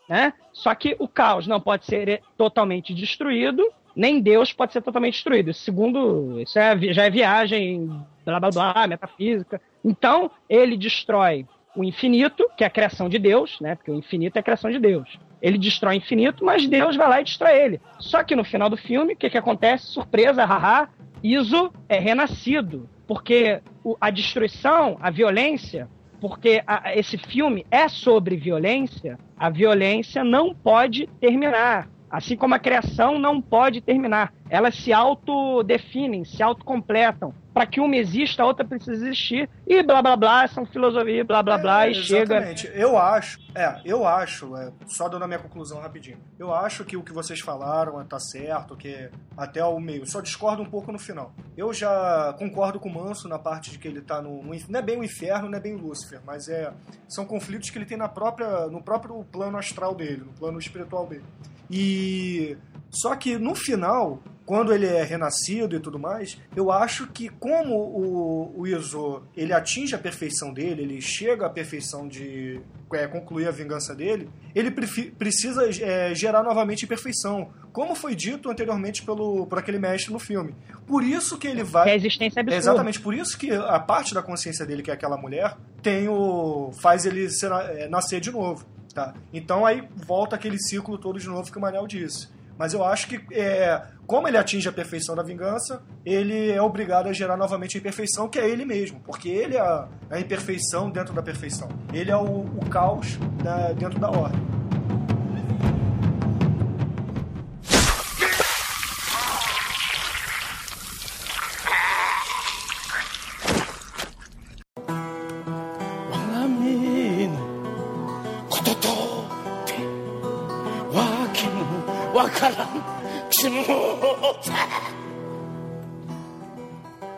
Né? Só que o caos não pode ser totalmente destruído, nem Deus pode ser totalmente destruído. Isso Segundo, isso é, já é viagem, blá blá blá, metafísica. Então, ele destrói o infinito, que é a criação de Deus, né? Porque o infinito é a criação de Deus. Ele destrói o infinito, mas Deus vai lá e destrói ele. Só que no final do filme, o que, que acontece? Surpresa, haha, Iso é renascido. Porque a destruição, a violência, porque a- esse filme é sobre violência, a violência não pode terminar. Assim como a criação não pode terminar. Elas se autodefinem, se autocompletam. Para que uma exista, a outra precisa existir. E blá blá blá, são filosofia, blá blá blá, É, e chega. Exatamente. Eu acho, é, eu acho, é, só dando a minha conclusão rapidinho. Eu acho que o que vocês falaram é, tá certo, que até o meio. Só discordo um pouco no final. Eu já concordo com o Manso na parte de que ele tá no, não é bem o inferno, não é bem o Lúcifer, mas é são conflitos que ele tem na própria no próprio plano astral dele, no plano espiritual dele. E só que no final, quando ele é renascido e tudo mais, eu acho que como o, o Izo ele atinge a perfeição dele, ele chega à perfeição de é, concluir a vingança dele, ele precisa é, gerar novamente perfeição, como foi dito anteriormente pelo por aquele mestre no filme. Por isso que ele vai Que a existência é absurda. exatamente por isso que a parte da consciência dele, que é aquela mulher, tem o faz ele ser- é, nascer de novo. Tá? Então aí volta aquele ciclo todo de novo que o Manel disse. Mas eu acho que, é, como ele atinge a perfeição da vingança, ele é obrigado a gerar novamente a imperfeição, que é ele mesmo. Porque ele é a, a imperfeição dentro da perfeição. Ele é o, o caos da- dentro da ordem.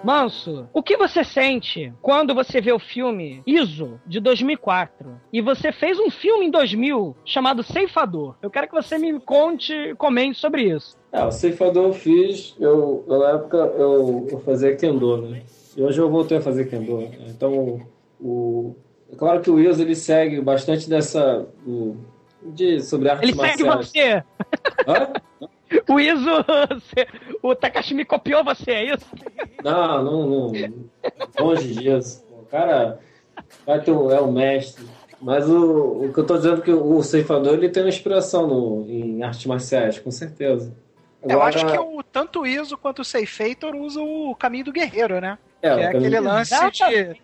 Manso, o que você sente quando você vê o filme ISO de 2004 e você fez um filme em 2000 chamado Ceifador? Eu quero que você me conte e comente sobre isso. Ah, o ceifador eu fiz, eu, eu, na época eu, eu fazia Kendo, né? E hoje eu voltei a fazer Kendo. né? Então, o, é claro que o Iso ele segue bastante dessa. o- de, sobre artes Ele segue você. Hã? O ISO, o Takashi me copiou você, é isso? Não, não, não. Longe disso. O cara vai ter, um- é o mestre. Mas o, o que eu tô dizendo é que o ceifador ele tem uma inspiração no, em artes marciais, com certeza. Eu acho que o, tanto o Iso quanto o Seifator usam o caminho do guerreiro, né? é, que é o aquele lance de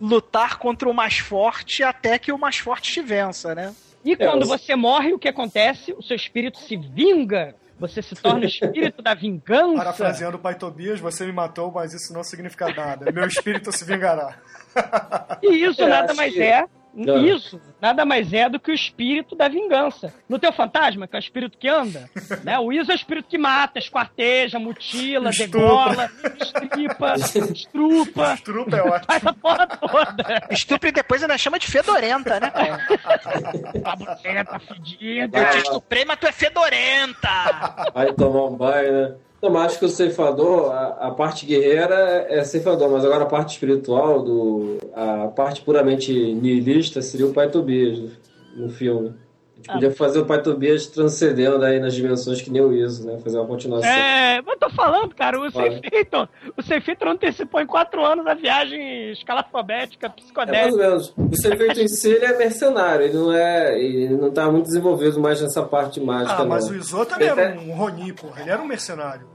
lutar contra o mais forte até que o mais forte te vença, né? E quando eu- você morre, o que acontece? O seu espírito se vinga. Você se torna o espírito da vingança. Parafraseando o pai Tobias, você me matou, mas isso não significa nada. Meu espírito se vingará. E isso É, nada mais que- é. Não. Isso nada mais é do que o espírito da vingança. No teu fantasma, que é o espírito que anda, né? O Iso é o espírito que mata, esquarteja, mutila, degola, estripa, estrupa, Trupa é ótimo. faz a porra toda. Estupro e depois ainda chama de fedorenta, né, cara? A buceta fedida. Eu te estuprei, mas tu é fedorenta! Vai tomar um banho, né? Não, mas acho que o ceifador, a, a parte guerreira é ceifador, mas agora a parte espiritual, do, a parte puramente nihilista seria o pai Tobias no, no filme. A gente podia fazer o Pai Tobias transcendendo aí nas dimensões que nem o Iso, né? Fazer uma continuação. É, mas eu tô falando, cara, o. Seifiton, o Seifiton antecipou em quatro anos a viagem escalafobética, É mais psicodélica. ou menos. O ser feito em si, ele é mercenário. Ele não é... Ele não tá muito desenvolvido mais nessa parte mágica, Ah, mas não. o Izo também Ele era é- um Ronin, porra. Ele era um mercenário.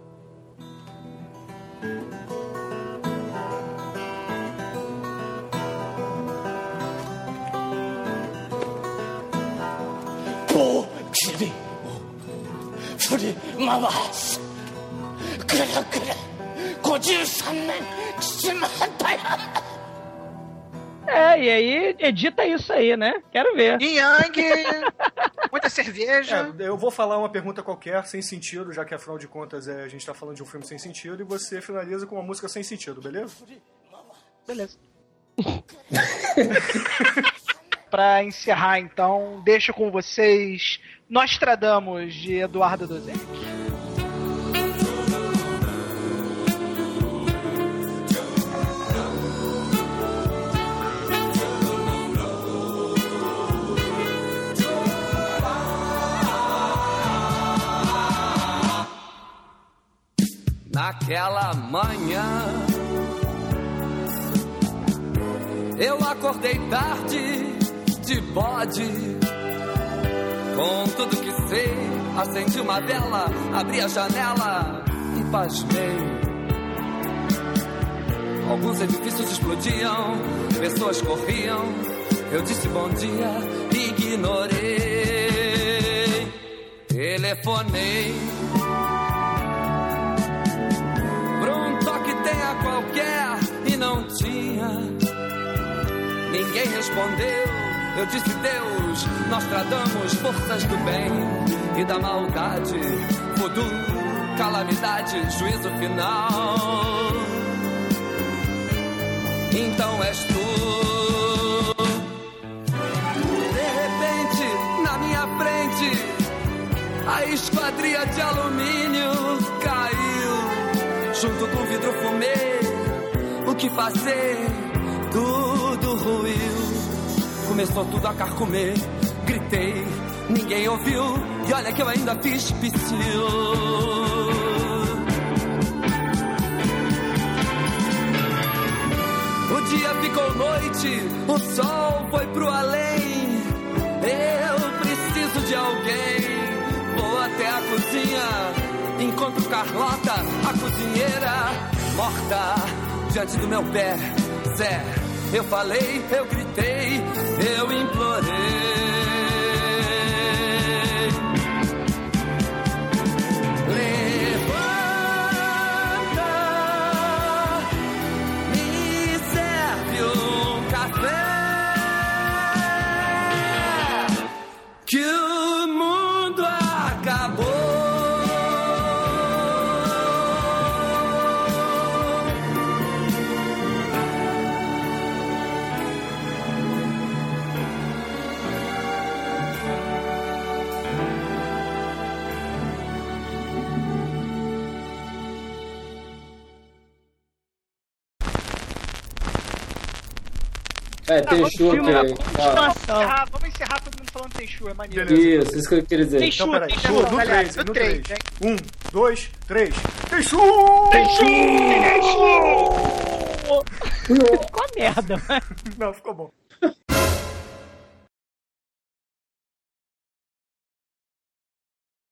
様はくれぐれ53年父の反対派 É, e aí edita isso aí, né? Quero ver. Yang! muita cerveja. É, eu vou falar uma pergunta qualquer, sem sentido, já que afinal de contas é, a gente tá falando de um filme sem sentido, e você finaliza com uma música sem sentido, beleza? Beleza. pra encerrar, então, deixo com vocês Nostradamus de Eduardo Dozente. Naquela manhã, eu acordei tarde, de bode. Com tudo que sei, acendi uma vela, abri a janela e pasmei. Alguns edifícios explodiam, pessoas corriam. Eu disse bom dia, ignorei. Telefonei. Qualquer e não tinha. Ninguém respondeu. Eu disse Deus, nós tratamos forças do bem e da maldade. Voodoo, calamidade, juízo final. Então és tu. De repente, na minha frente, a esquadria de alumínio caiu. Junto com o vidro fumê, que fazer? Tudo ruiu. Começou tudo a carcomer. Gritei, ninguém ouviu. E olha que eu ainda fiz psiu. O dia ficou noite, o sol foi pro além. Eu preciso de alguém. Vou até a cozinha, encontro Carlota, a cozinheira, morta diante do meu pé. Zé, eu falei, eu gritei, eu implorei. Da aqui. Ah, vamos encerrar todo mundo falando Tenchu, é maneiro. Beleza. Isso, isso que eu queria dizer. Tenchu, Então, peraí. Tenchu, No, no galera, 3, no no 3, 3. 1, 2, 3. Tenchu! Ficou merda. Não, ficou bom.